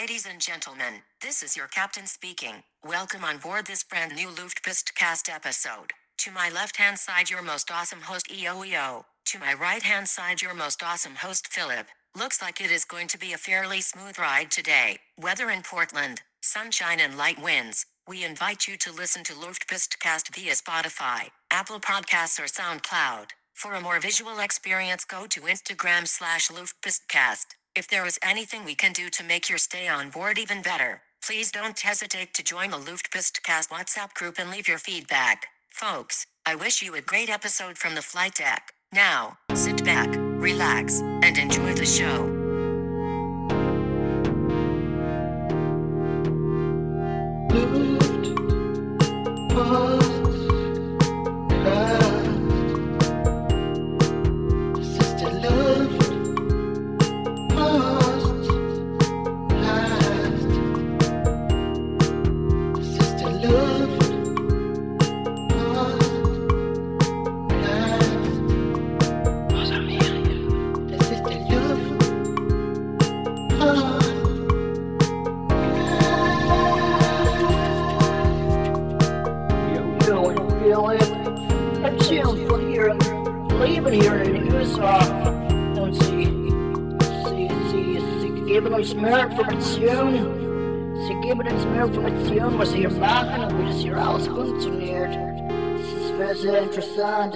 Ladies and gentlemen, this is your captain speaking. Welcome on board this brand new Luftpostcast episode. To my left hand side, your most awesome host EOEO. To my right hand side, your most awesome host Philip. Looks like it is going to be a fairly smooth ride today. Weather in Portland, sunshine and light winds. We invite you to listen to Luftpostcast via Spotify, Apple Podcasts, or SoundCloud. For a more visual experience, go to Instagram slash Luftpostcast. If there is anything we can do to make your stay on board even better, please don't hesitate to join the Luftpostcast WhatsApp group and leave your feedback. Folks, I wish you a great episode from the flight deck. Now, sit back, relax, and enjoy the show.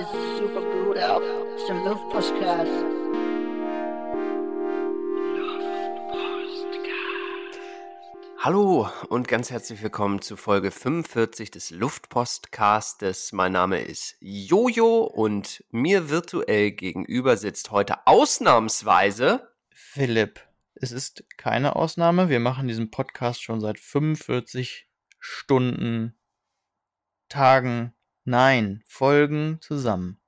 Es ist super gut ist ein Luftpostcast. Hallo und ganz herzlich willkommen zu Folge 45 des Luftpostcastes. Mein Name ist Jojo und mir virtuell gegenüber sitzt heute ausnahmsweise Philipp, es ist keine Ausnahme. Wir machen diesen Podcast schon seit 45 Stunden, Tagen, nein, Folgen zusammen.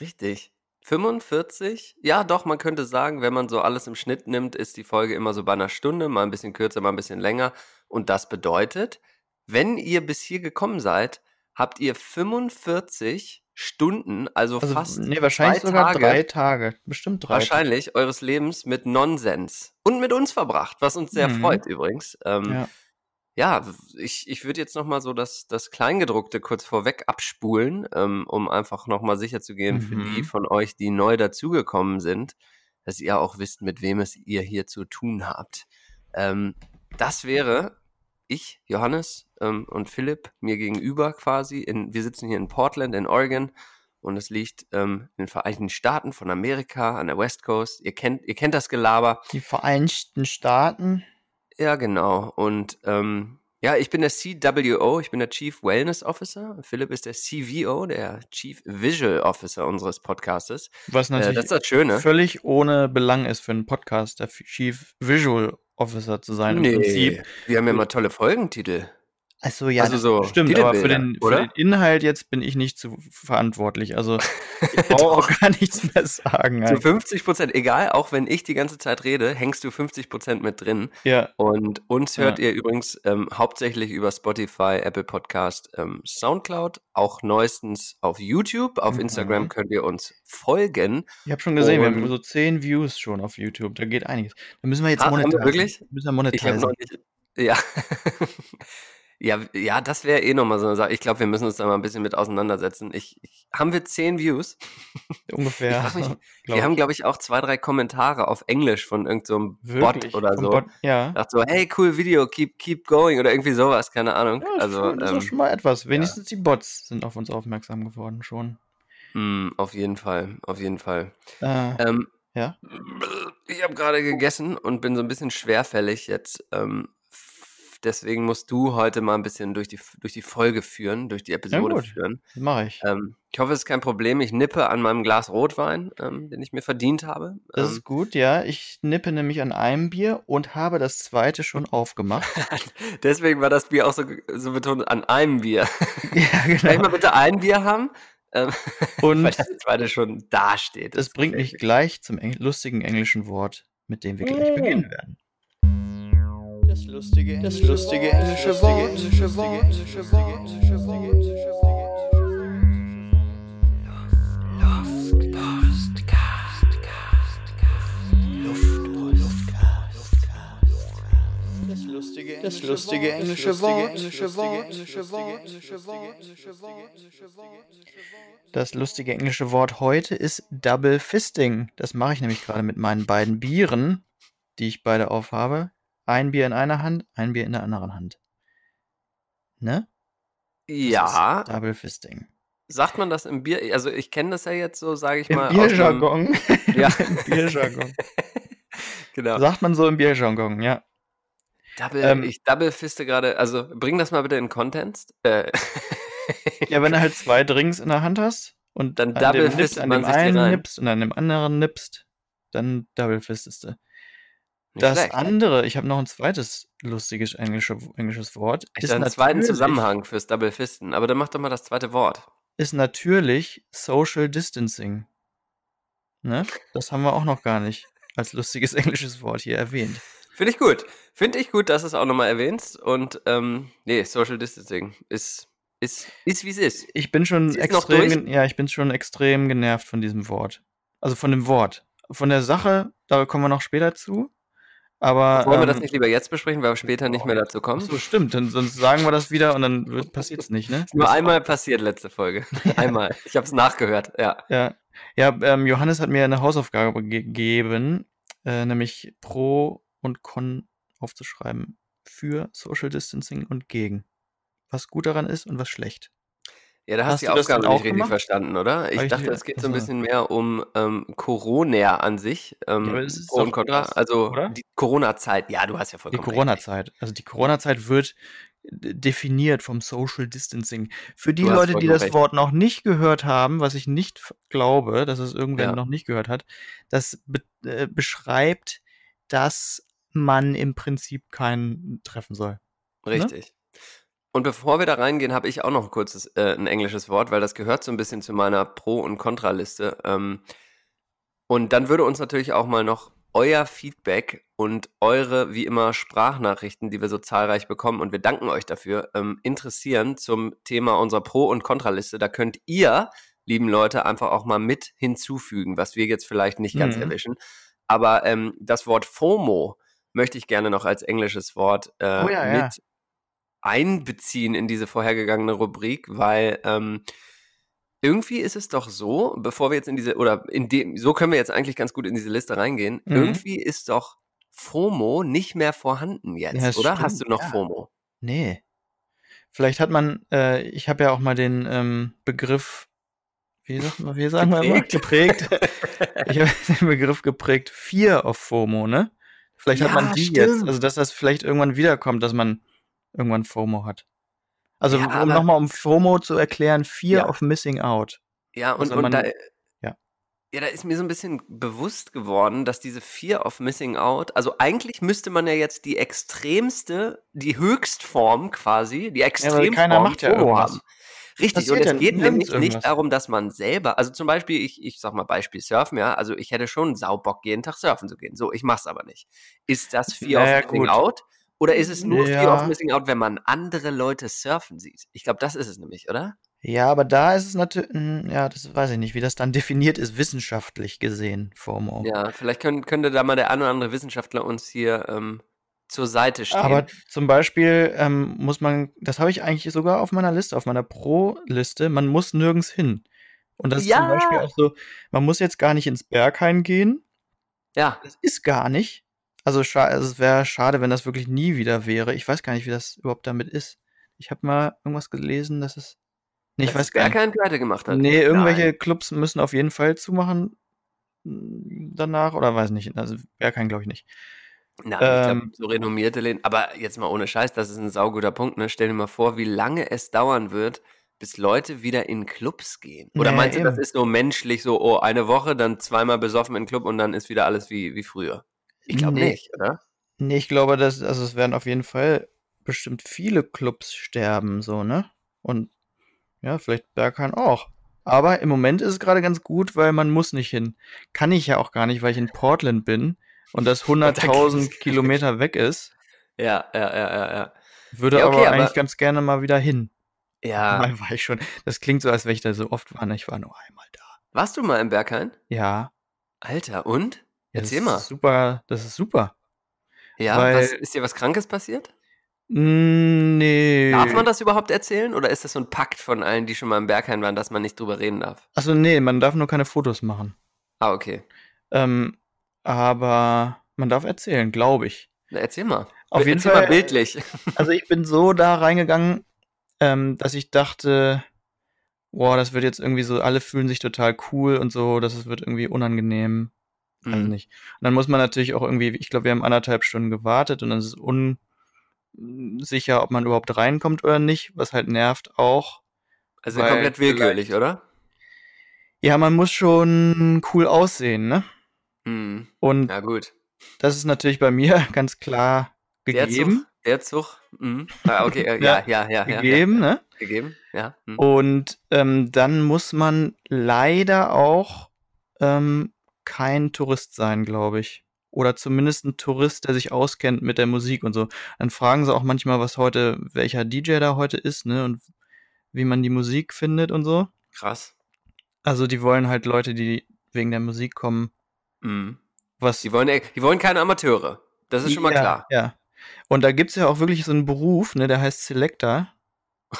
richtig 45. Ja, doch, man könnte sagen, wenn man so alles im Schnitt nimmt, ist die Folge immer so bei einer Stunde, mal ein bisschen kürzer, mal ein bisschen länger. Und das bedeutet, wenn ihr bis hier gekommen seid, habt ihr 45 Stunden, also, Also, fast nee, wahrscheinlich zwei sogar Tage. drei Tage. Bestimmt drei. wahrscheinlich eures Lebens mit Nonsens und mit uns verbracht, was uns sehr Mhm. freut übrigens. Ähm, ja. Ja. ich, ich würde jetzt nochmal so das, das Kleingedruckte kurz vorweg abspulen, ähm, um einfach nochmal sicher zu gehen für die Mhm. von euch, die neu dazugekommen sind, dass ihr auch wisst, mit wem es ihr hier zu tun habt. Ähm, das wäre ich, Johannes ähm, und Philipp mir gegenüber quasi. In, wir sitzen hier in Portland in Oregon und es liegt ähm, in den Vereinigten Staaten von Amerika an der West Coast. Ihr kennt, ihr kennt das Gelaber. Die Vereinigten Staaten. Ja, genau. Und ähm, ja, ich bin der CWO, ich bin der Chief Wellness Officer. Philipp ist der CVO, der Chief Visual Officer unseres Podcastes. Was Äh, natürlich das ist das Schöne. völlig ohne Belang ist für einen Podcast, der Chief Visual Officer zu sein. Im Nee, Prinzip. wir haben ja mal tolle Folgentitel. Also ja, Also das so stimmt, aber für den, für den Inhalt jetzt bin ich nicht zu verantwortlich. Also ich brauche auch gar nichts mehr sagen. Zu eigentlich. 50 Prozent, egal, auch wenn ich die ganze Zeit rede, hängst du 50 Prozent mit drin. Ja, Und uns hört Ja. ihr übrigens ähm, hauptsächlich über Spotify, Apple Podcast, ähm, Soundcloud, auch neuestens auf YouTube. Auf Mhm. Instagram könnt ihr uns folgen. ich habe schon gesehen, wir haben so 10 Views schon auf YouTube. Da geht einiges. Da müssen wir jetzt Ah, haben wir monetieren. wirklich? Müssen wir Ich habe noch nicht. Ja. ja, ja, das wäre eh nochmal so eine Sache. Ich glaube, wir müssen uns da mal ein bisschen mit auseinandersetzen. Ich, ich, haben wir 10 Views? Ungefähr. Mich, Wir haben, ich. glaube ich, auch zwei, drei Kommentare auf Englisch von irgendeinem so? Bot oder so. Bot, ja. Dachte so, hey, cool Video, keep, keep going oder irgendwie sowas, keine Ahnung. ja das, ist also, schon, das ist ähm, doch schon mal etwas. Wenigstens die Bots sind auf uns aufmerksam geworden schon. mh, auf jeden Fall, auf jeden Fall. Äh, Ähm, ja. ich habe gerade gegessen und bin so ein bisschen schwerfällig jetzt. Ähm, deswegen musst du heute mal ein bisschen durch die, durch die Folge führen, durch die Episode gut. führen. Das mache ich. Ähm, ich hoffe, es ist kein Problem. Ich nippe an meinem Glas Rotwein, ähm, den ich mir verdient habe. Das Ähm, ist gut, ja. Ich nippe nämlich an einem Bier und habe das zweite schon aufgemacht. deswegen war das Bier auch so, so betont an einem Bier. ja, Kann ich genau. mal bitte ein Bier haben? Ähm, Und weil das zweite schon dasteht. Das bringt mich gleich zum Eng lustigen englischen Wort, mit dem wir gleich Mm. beginnen werden. Das lustige, das lustige englische Wort. Englische Wort. Englische Wort. Englische Wort. lustige Das lustige englische Wort. Englische Wort. Das lustige englische Wort heute ist Double Fisting. Das mache ich nämlich gerade mit meinen beiden Bieren, die ich beide aufhabe. Ein Bier in einer Hand, ein Bier in der anderen Hand. Ne? Ja, Double Fisting. sagt man das im Bier? Also ich kenne das ja jetzt so, sage ich Im mal. Bierjargon. Ja. Im Bierjargon. genau. Sagt man so im Bierjargon, ja. Double, Ähm, ich double fiste gerade, also bring das mal bitte in Kontext. Äh, Ja, wenn du halt zwei Drinks in der Hand hast und Dann an double dem, fistet an dem einen nippst und an dem anderen nippst, dann double fistest du. Nicht Das schlecht. andere, ich habe noch ein zweites lustiges englische, englisches Wort, Ich ist einen zweiten Zusammenhang fürs Double Fisten, aber dann mach doch mal das zweite Wort. ist natürlich Social Distancing. Ne? Das haben wir auch noch gar nicht als lustiges englisches Wort hier erwähnt. Finde ich gut. Finde ich gut, dass du es auch nochmal erwähnst. Und ähm, nee, Social Distancing ist, ist, ist wie es ist. Ich bin schon Sie extrem, ja, ich bin schon extrem genervt von diesem Wort. Also von dem Wort. Von der Sache, da kommen wir noch später zu. Aber Wollen wir das ähm, nicht lieber jetzt besprechen, weil wir später nicht mehr dazu kommen? So stimmt, dann, sonst sagen wir das wieder und dann passiert es nicht, ne? Nur einmal passiert letzte Folge. Einmal. Ich habe es nachgehört, ja. Ja, ja ähm, Johannes hat mir eine Hausaufgabe gegeben, äh, nämlich Pro und Con aufzuschreiben für Social Distancing und gegen. Was gut daran ist und was schlecht. Ja, da hast Hast du du die Aufgabe auch nicht richtig verstanden, oder? Ich ich dachte, es geht so ein Achso. bisschen mehr um ähm, Corona an sich. Ähm, Ja, ist Pro und Contra. Also oder? die Corona-Zeit. Ja, du hast ja Die vollkommen recht. Corona-Zeit. Also die Corona-Zeit wird definiert vom Social Distancing. Für die Leute, die das recht. Wort noch nicht gehört haben, was ich nicht glaube, dass es irgendwer Ja. noch nicht gehört hat, das be äh, beschreibt, dass man im Prinzip keinen treffen soll. Richtig. Und bevor wir da reingehen, habe ich auch noch ein kurzes, äh, ein englisches Wort, weil das gehört so ein bisschen zu meiner Pro- und Kontraliste. Ähm, und dann würde uns natürlich auch mal noch euer Feedback und eure, wie immer, Sprachnachrichten, die wir so zahlreich bekommen, und wir danken euch dafür, ähm, interessieren zum Thema unserer Pro- und Kontraliste. Da könnt ihr, lieben Leute, einfach auch mal mit hinzufügen, was wir jetzt vielleicht nicht ganz Mhm. erwischen. Aber ähm, das Wort FOMO möchte ich gerne noch als englisches Wort äh, Oh ja, ja. Einbeziehen in diese vorhergegangene Rubrik, weil ähm, irgendwie ist es doch so, bevor wir jetzt in diese, oder in dem, so können wir jetzt eigentlich ganz gut in diese Liste reingehen, Mhm. irgendwie ist doch FOMO nicht mehr vorhanden jetzt, Ja, oder? Hast du stimmt, noch ja. FOMO? Nee. Vielleicht hat man, äh, ich habe ja auch mal den ähm, Begriff, wie, sagt man, wie sagen wir immer? Geprägt. ich habe den Begriff geprägt, Fear of FOMO, ne? Vielleicht hat man Ja, die stimmt. jetzt, also dass das vielleicht irgendwann wiederkommt, dass man irgendwann FOMO hat. Also Ja, um nochmal um FOMO zu erklären, Fear Ja. of Missing Out. Ja, und, Also und man- da, ja. ja, da ist mir so ein bisschen bewusst geworden, dass diese Fear of Missing Out, also eigentlich müsste man ja jetzt die extremste, die Höchstform quasi, die Extremform keiner macht ja FOMO irgendwas. haben. Richtig, Passiert und es ja geht nämlich irgendwas. nicht darum, dass man selber, also zum Beispiel, ich, ich sag mal Beispiel Surfen, ja, also ich hätte schon Saubock, jeden Tag surfen zu gehen. So, ich mach's aber nicht. Ist das Fear Naja, of Missing gut. Out? Oder ist es nur Fear of Ja. Missing Out, wenn man andere Leute surfen sieht? Ich glaube, das ist es nämlich, oder? Ja, aber da ist es natürlich, ja, das weiß ich nicht, wie das dann definiert ist, wissenschaftlich gesehen, FOMO. Ja, vielleicht können, könnte da mal der ein oder andere Wissenschaftler uns hier ähm, zur Seite stehen. Aber zum Beispiel ähm, muss man, das habe ich eigentlich sogar auf meiner Liste, auf meiner Pro-Liste, man muss nirgends hin. Und das ist zum Ja. Beispiel auch so, man muss jetzt gar nicht ins Berghain gehen. ja, Das ist gar nicht. Also, also es wäre schade, wenn das wirklich nie wieder wäre. Ich weiß gar nicht, wie das überhaupt damit ist. Ich habe mal irgendwas gelesen, dass es. Nee, ich dass weiß gar nicht. keinen pleite gemacht hat. Nee, irgendwelche Nein. Clubs müssen auf jeden Fall zumachen mm, danach oder weiß nicht. Also Berghain glaube ich nicht. Nein, ich glaube, Ähm, so renommierte Läden. Aber jetzt mal ohne Scheiß, das ist ein sauguter Punkt. Ne? Stell dir mal vor, wie lange es dauern wird, bis Leute wieder in Clubs gehen. Oder Ja, meinst du, das eben. ist so menschlich, so, oh, eine Woche, dann zweimal besoffen in den Club und dann ist wieder alles wie, wie früher? Ich glaube Nee. nicht, oder? Nee, ich glaube, dass, also es werden auf jeden Fall bestimmt viele Clubs sterben, so, ne? Und ja, vielleicht Berghain auch. Aber im Moment ist es gerade ganz gut, weil man muss nicht hin. Kann ich ja auch gar nicht, weil ich in Portland bin und das Und da 100.000 geht's- Kilometer weg ist. Ja, ja, ja, ja, ja. Würde Ja, okay, aber aber- eigentlich ganz gerne mal wieder hin. Ja. Mal war ich schon. Das klingt so, als wenn ich da so oft war. ne? Ich war nur einmal da. Warst du mal im Berghain? Ja. Alter, und? Erzähl das mal. Ist super, das ist super. Ja, Weil- was, ist dir was Krankes passiert? Mm, Nee. Darf man das überhaupt erzählen oder ist das so ein Pakt von allen, die schon mal im Berghain waren, dass man nicht drüber reden darf? Achso, nee, man darf nur keine Fotos machen. Ah, okay. Ähm, aber man darf erzählen, glaube ich. Na, erzähl mal. Auf jeden erzähl Fall- mal bildlich. Also ich bin so da reingegangen, ähm, dass ich dachte, boah, das wird jetzt irgendwie so, alle fühlen sich total cool und so, dass es wird irgendwie unangenehm. Also Mhm. nicht. Und dann muss man natürlich auch irgendwie, ich glaube, wir haben anderthalb Stunden gewartet und dann ist es unsicher, ob man überhaupt reinkommt oder nicht, was halt nervt auch. Also komplett willkürlich, oder? Ja, man muss schon cool aussehen, ne? Mhm. Und Ja, gut. das ist natürlich bei mir ganz klar Der gegeben. Zug. Der Zug. Mhm. Ah, okay, äh, ja, ja, ja, ja. gegeben, ne? Ja. Gegeben, ja. Mhm. Und ähm, dann muss man leider auch ähm, kein Tourist sein, glaube ich. Oder zumindest ein Tourist, der sich auskennt mit der Musik und so. Dann fragen sie auch manchmal, was heute, welcher DJ da heute ist, ne? Und wie man die Musik findet und so. Krass. Also die wollen halt Leute, die wegen der Musik kommen, Mhm. was. Die, wollen, die wollen keine Amateure. Das ist schon mal ja, klar. Ja. Und da gibt's ja auch wirklich so einen Beruf, ne, der heißt Selector.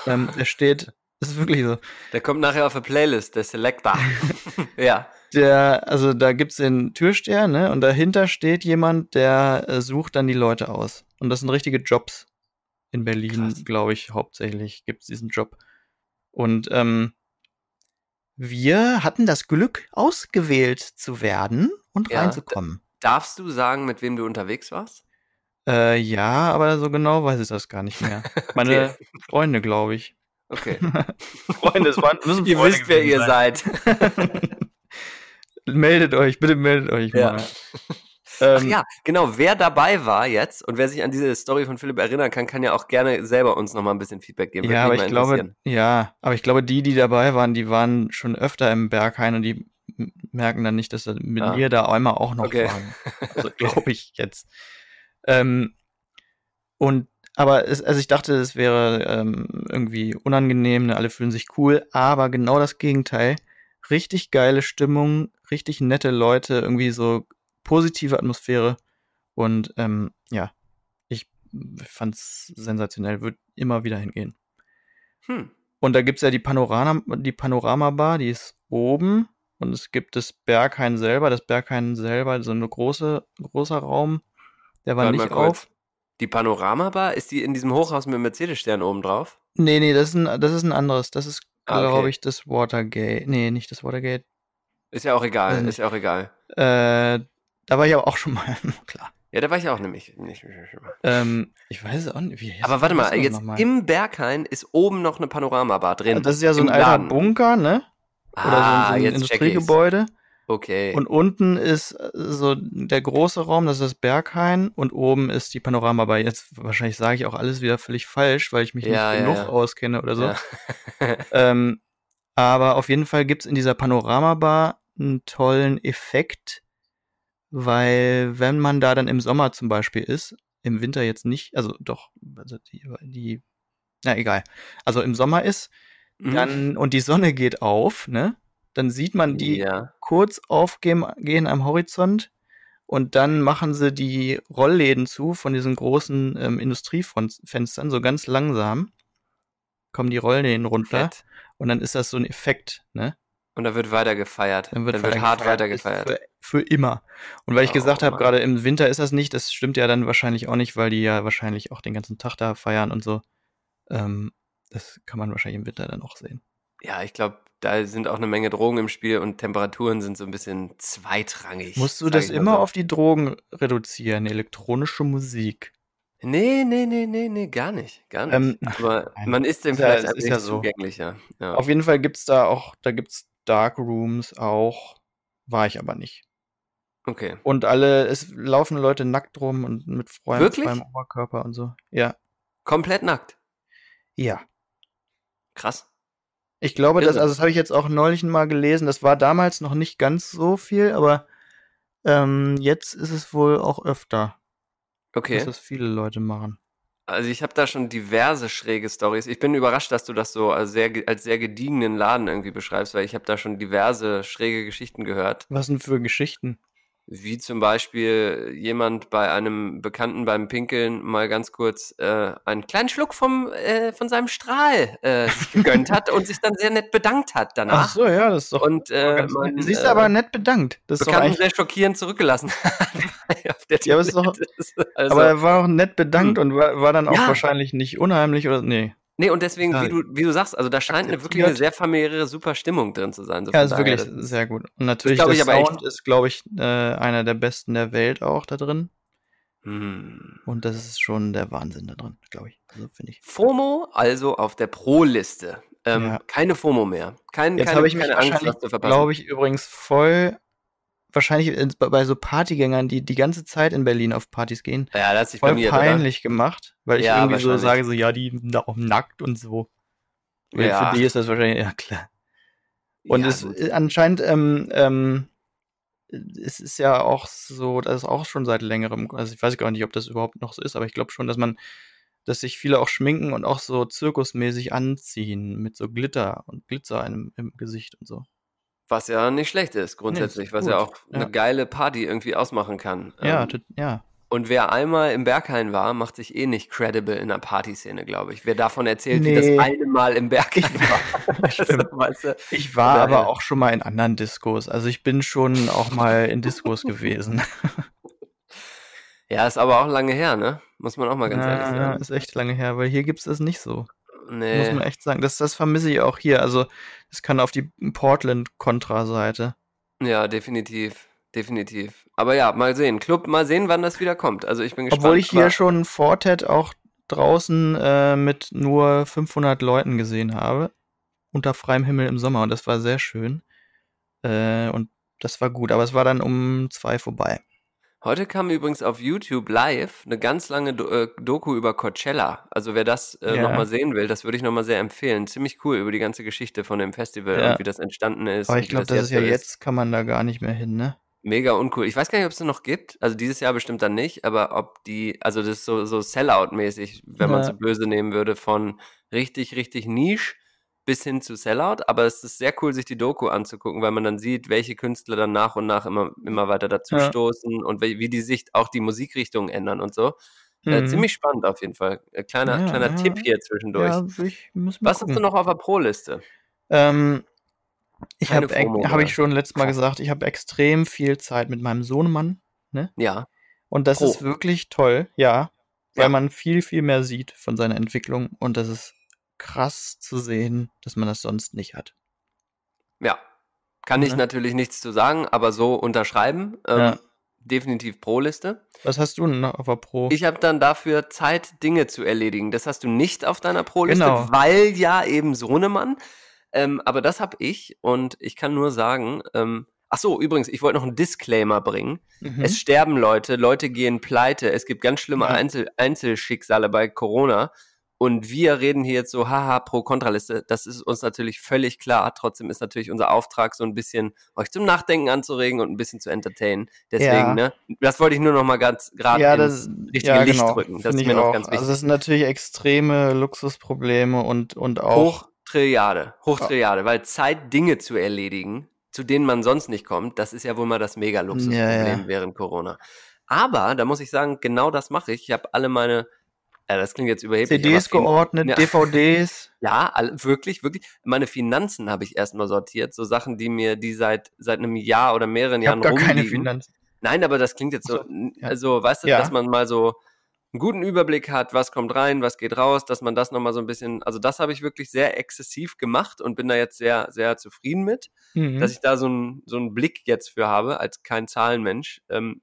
Ähm, der steht, das ist wirklich so. Der kommt nachher auf der Playlist, der Selector. ja. Der, also da gibt's den Türsteher, ne? Und dahinter steht jemand, der äh, sucht dann die Leute aus. Und das sind richtige Jobs. In Berlin, glaube ich, hauptsächlich gibt's diesen Job. Und ähm, wir hatten das Glück, ausgewählt zu werden und Ja, reinzukommen. Darfst du sagen, mit wem du unterwegs warst? Äh, ja, aber so genau weiß ich das gar nicht mehr. Meine Okay. Freunde, glaube ich. Okay. Freunde, es waren, müssen ihr Freunde wisst, wer ihr sein. seid. meldet euch, bitte meldet euch Ja. mal. Ach Ähm, ja, genau. Wer dabei war jetzt und wer sich an diese Story von Philipp erinnern kann, kann ja auch gerne selber uns nochmal ein bisschen Feedback geben. Ja, aber ich glaube, ja, aber ich glaube, die, die dabei waren, die waren schon öfter im Berghain und die merken dann nicht, dass sie mit Ah. mir da einmal auch noch Okay. waren. Also glaube ich jetzt. Ähm, und aber es, also ich dachte, es wäre ähm, irgendwie unangenehm, ne? alle fühlen sich cool, aber genau das Gegenteil. Richtig geile Stimmung, richtig nette Leute, irgendwie so positive Atmosphäre und ähm, ja, ich fand's sensationell, würde immer wieder hingehen. Hm. Und da gibt's ja die Panorama, die Panorama-Bar, die ist oben. Und es gibt das Berghain selber. Das Berghain selber, so eine große, großer Raum, der war Warte nicht auf. Die Panorama-Bar, ist die in diesem Hochhaus mit dem Mercedes-Stern oben drauf? Nee, nee, das ist ein, das ist ein anderes. Das ist, Ah, okay. glaube ich, das Watergate. Nee, nicht das Watergate. Ist ja auch egal, nicht. ist ja auch egal. Äh, da war ich aber auch schon mal, klar. Ja, da war ich auch nämlich nicht. mal. Ähm, ich weiß es auch nicht. Wie heißt- Aber warte mal, jetzt nochmal? im Berghain ist oben noch eine Panorama-Bar drin. Das ist ja so ein alter Laden. Bunker, ne? Oder ah, so, ein- so ein check ich's. Industriegebäude. Okay. Und unten ist äh, so der große Raum, das ist das Berghain und oben ist die Panorama. Aber jetzt wahrscheinlich sage ich auch alles wieder völlig falsch, weil ich mich Ja, nicht ja, genug ja. auskenne oder so. Ähm, aber auf jeden Fall gibt's in dieser Panoramabar einen tollen Effekt, weil wenn man da dann im Sommer zum Beispiel ist, im Winter jetzt nicht, also doch, also die, die na egal, also im Sommer ist, Mhm. dann und die Sonne geht auf, ne? Dann sieht man die ja. kurz aufgehen gehen am Horizont und dann machen sie die Rollläden zu von diesen großen ähm, Industriefenstern, so ganz langsam kommen die Rollläden runter Fett. und dann ist das so ein Effekt, ne? Und da wird weiter gefeiert. Dann wird, weiter hart gefeiert. weiter gefeiert. Für, für immer. Und weil ich Oh, gesagt habe, gerade im Winter ist das nicht, das stimmt ja dann wahrscheinlich auch nicht, weil die ja wahrscheinlich auch den ganzen Tag da feiern und so. Ähm, das kann man wahrscheinlich im Winter dann auch sehen. Ja, ich glaube, da sind auch eine Menge Drogen im Spiel und Temperaturen sind so ein bisschen zweitrangig. Musst du das ich immer so. auf die Drogen reduzieren, elektronische Musik? Nee, nee, nee, nee, nee, gar nicht. Gar nicht. Ähm, Aber nein. man ist dem vielleicht es ist ja so. zugänglicher. Ja. Auf jeden Fall gibt's da auch, da gibt's Dark Rooms auch, war ich aber nicht. Okay. Und alle, es laufen Leute nackt rum und mit Wirklich? freiem Oberkörper und so. Ja. Komplett nackt. Ja. Krass. Ich glaube, das, also das habe ich jetzt auch neulich mal gelesen. Das war damals noch nicht ganz so viel, aber ähm, jetzt ist es wohl auch öfter, Okay. dass das viele Leute machen. Also ich habe da schon diverse schräge Stories. Ich bin überrascht, dass du das so als sehr, als sehr gediegenen Laden irgendwie beschreibst, weil ich habe da schon diverse schräge Geschichten gehört. Was denn für Geschichten? Wie zum Beispiel jemand bei einem Bekannten beim Pinkeln mal ganz kurz äh, einen kleinen Schluck vom, äh, von seinem Strahl äh, sich gegönnt hat und sich dann sehr nett bedankt hat danach. Ach so, ja, das ist doch. Und äh, man. Siehst äh, aber nett bedankt. Das ist doch Bekannten sehr schockierend zurückgelassen hat. auf der Ja, aber ist Toilette. also, aber er war auch nett bedankt und war, war dann auch Ja. wahrscheinlich nicht unheimlich oder. Nee. nee, und deswegen, Ja. wie du, wie du sagst, also da scheint eine, wirklich eine sehr familiäre, super Stimmung drin zu sein. So Ja, ist daher, wirklich das ist- sehr gut. Und natürlich glaub der ich, aber echt- Sound ist, glaube ich, äh, einer der besten der Welt auch da drin. Hm. Und das ist schon der Wahnsinn da drin, glaube ich. Also finde ich. FOMO also auf der Pro-Liste. Ähm, Ja. Keine FOMO mehr. Kein, Jetzt keine, habe ich mich Angst, wahrscheinlich, was zu verpassen. glaube ich, übrigens voll. Wahrscheinlich bei- bei so Partygängern, die die ganze Zeit in Berlin auf Partys gehen, ja, das hat sich voll blamiert, peinlich gemacht, weil ich Ja, irgendwie so sage, so, ja, die sind da auch nackt und so. Ja. Für die ist das wahrscheinlich, ja klar. oder? Und Ja, es gut. äh, anscheinend, ähm, ähm, es ist ja auch so, das ist auch schon seit längerem, also ich weiß gar nicht, ob das überhaupt noch so ist, aber ich glaube schon, dass man, dass sich viele auch schminken und auch so zirkusmäßig anziehen mit so Glitter und Glitzer im, im Gesicht und so. Was ja nicht schlecht ist, grundsätzlich, was gut, ja auch eine ja. geile Party irgendwie ausmachen kann. Ja, Ähm, ja. und wer einmal im Berghain war, macht sich eh nicht credible in der Partyszene, glaube ich. Wer davon erzählt, wie Nee. das eine Mal im Berghain war. Stimmt. weißt du? Ich war Daher- aber auch schon mal in anderen Diskos. Also ich bin schon auch mal in Diskos gewesen. Ja, ist aber auch lange her, ne? Muss man auch mal ganz ehrlich Ja, sagen. ist echt lange her, weil hier gibt es das nicht so. Muss Nee. man echt sagen. Das, das vermisse ich auch hier. Also, das kann auf die Portland-Kontra-Seite. Ja, definitiv. Definitiv. Aber ja, mal sehen. Club, mal sehen, wann das wieder kommt. Also ich bin gespannt. Obwohl ich hier schon Fortet auch draußen äh, mit nur 500 Leuten gesehen habe. Unter freiem Himmel im Sommer. Und das war sehr schön. Äh, und das war gut. Aber es war dann um zwei vorbei. Heute kam übrigens auf YouTube live eine ganz lange Do äh, Doku über Coachella. Also wer das äh, Ja. nochmal sehen will, das würde ich nochmal sehr empfehlen. Ziemlich cool über die ganze Geschichte von dem Festival Ja. und wie das entstanden ist. Aber ich glaube, das ist ja jetzt, kann man da gar nicht mehr hin, ne? Mega uncool. Ich weiß gar nicht, ob es noch gibt. Also dieses Jahr bestimmt dann nicht, aber ob die, also das ist so, so Sellout-mäßig, wenn man es Ja. so böse nehmen würde, von richtig, richtig Niche bis hin zu Sellout. Aber es ist sehr cool, sich die Doku anzugucken, weil man dann sieht, welche Künstler dann nach und nach immer, immer weiter dazustoßen und wie, wie die sich auch die Musikrichtungen ändern und so. Äh, Mhm. ziemlich spannend auf jeden Fall. Äh, kleiner Ja, kleiner ja. Tipp hier zwischendurch. Ja, Was hast gucken. du noch auf der Pro-Liste? Ähm, ich habe FOMO hab mehr. ich schon letztes Mal gesagt, ich habe extrem viel Zeit mit meinem Sohnemann. Ja. Und das Pro. ist wirklich toll, ja. Weil Ja. man viel, viel mehr sieht von seiner Entwicklung. Und das ist krass zu sehen, dass man das sonst nicht hat. Ja. Kann ich Ne? natürlich nichts zu sagen, aber so unterschreiben. Ähm, Ja. Definitiv Pro-Liste. Was hast du denn auf der Pro? Ich habe dann dafür Zeit, Dinge zu erledigen. Das hast du nicht auf deiner Pro-Liste, Genau. weil ja eben Sohnemann. Ähm, aber das habe ich und ich kann nur sagen, ähm, ach so, übrigens, ich wollte noch einen Disclaimer bringen. Mhm. Es sterben Leute, Leute gehen pleite, es gibt ganz schlimme Ja. Einzel Einzelschicksale bei Corona. Und wir reden hier jetzt so, haha, Pro-Kontra-Liste. Das ist uns natürlich völlig klar. Trotzdem ist natürlich unser Auftrag, so ein bisschen euch zum Nachdenken anzuregen und ein bisschen zu entertainen. Deswegen, Ja. ne? Das wollte ich nur noch mal ganz gerade ja, ins das richtige ja, Licht genau, rücken. Das finde ist mir noch auch. ganz wichtig. Also es sind natürlich extreme Luxusprobleme und, und auch. Hochtrilliarde, Hochtrilliarde, weil Zeit, Dinge zu erledigen, zu denen man sonst nicht kommt, das ist ja wohl mal das Mega-Luxusproblem Ja, ja. während Corona. Aber, da muss ich sagen, genau das mache ich. Ich habe alle meine, ja, das klingt jetzt überheblich. CDs geordnet, Ja. DVDs. Ja, wirklich, wirklich. Meine Finanzen habe ich erstmal sortiert. So Sachen, die mir, die seit, seit einem Jahr oder mehreren Ich Jahren gar keine rumliegen. Finanzen. Nein, aber das klingt jetzt so, so, ja. also, weißt du, Ja. dass man mal so einen guten Überblick hat, was kommt rein, was geht raus, dass man das nochmal so ein bisschen, also das habe ich wirklich sehr exzessiv gemacht und bin da jetzt sehr, sehr zufrieden mit, Mhm. dass ich da so einen, so einen Blick jetzt für habe, als kein Zahlenmensch. Ähm,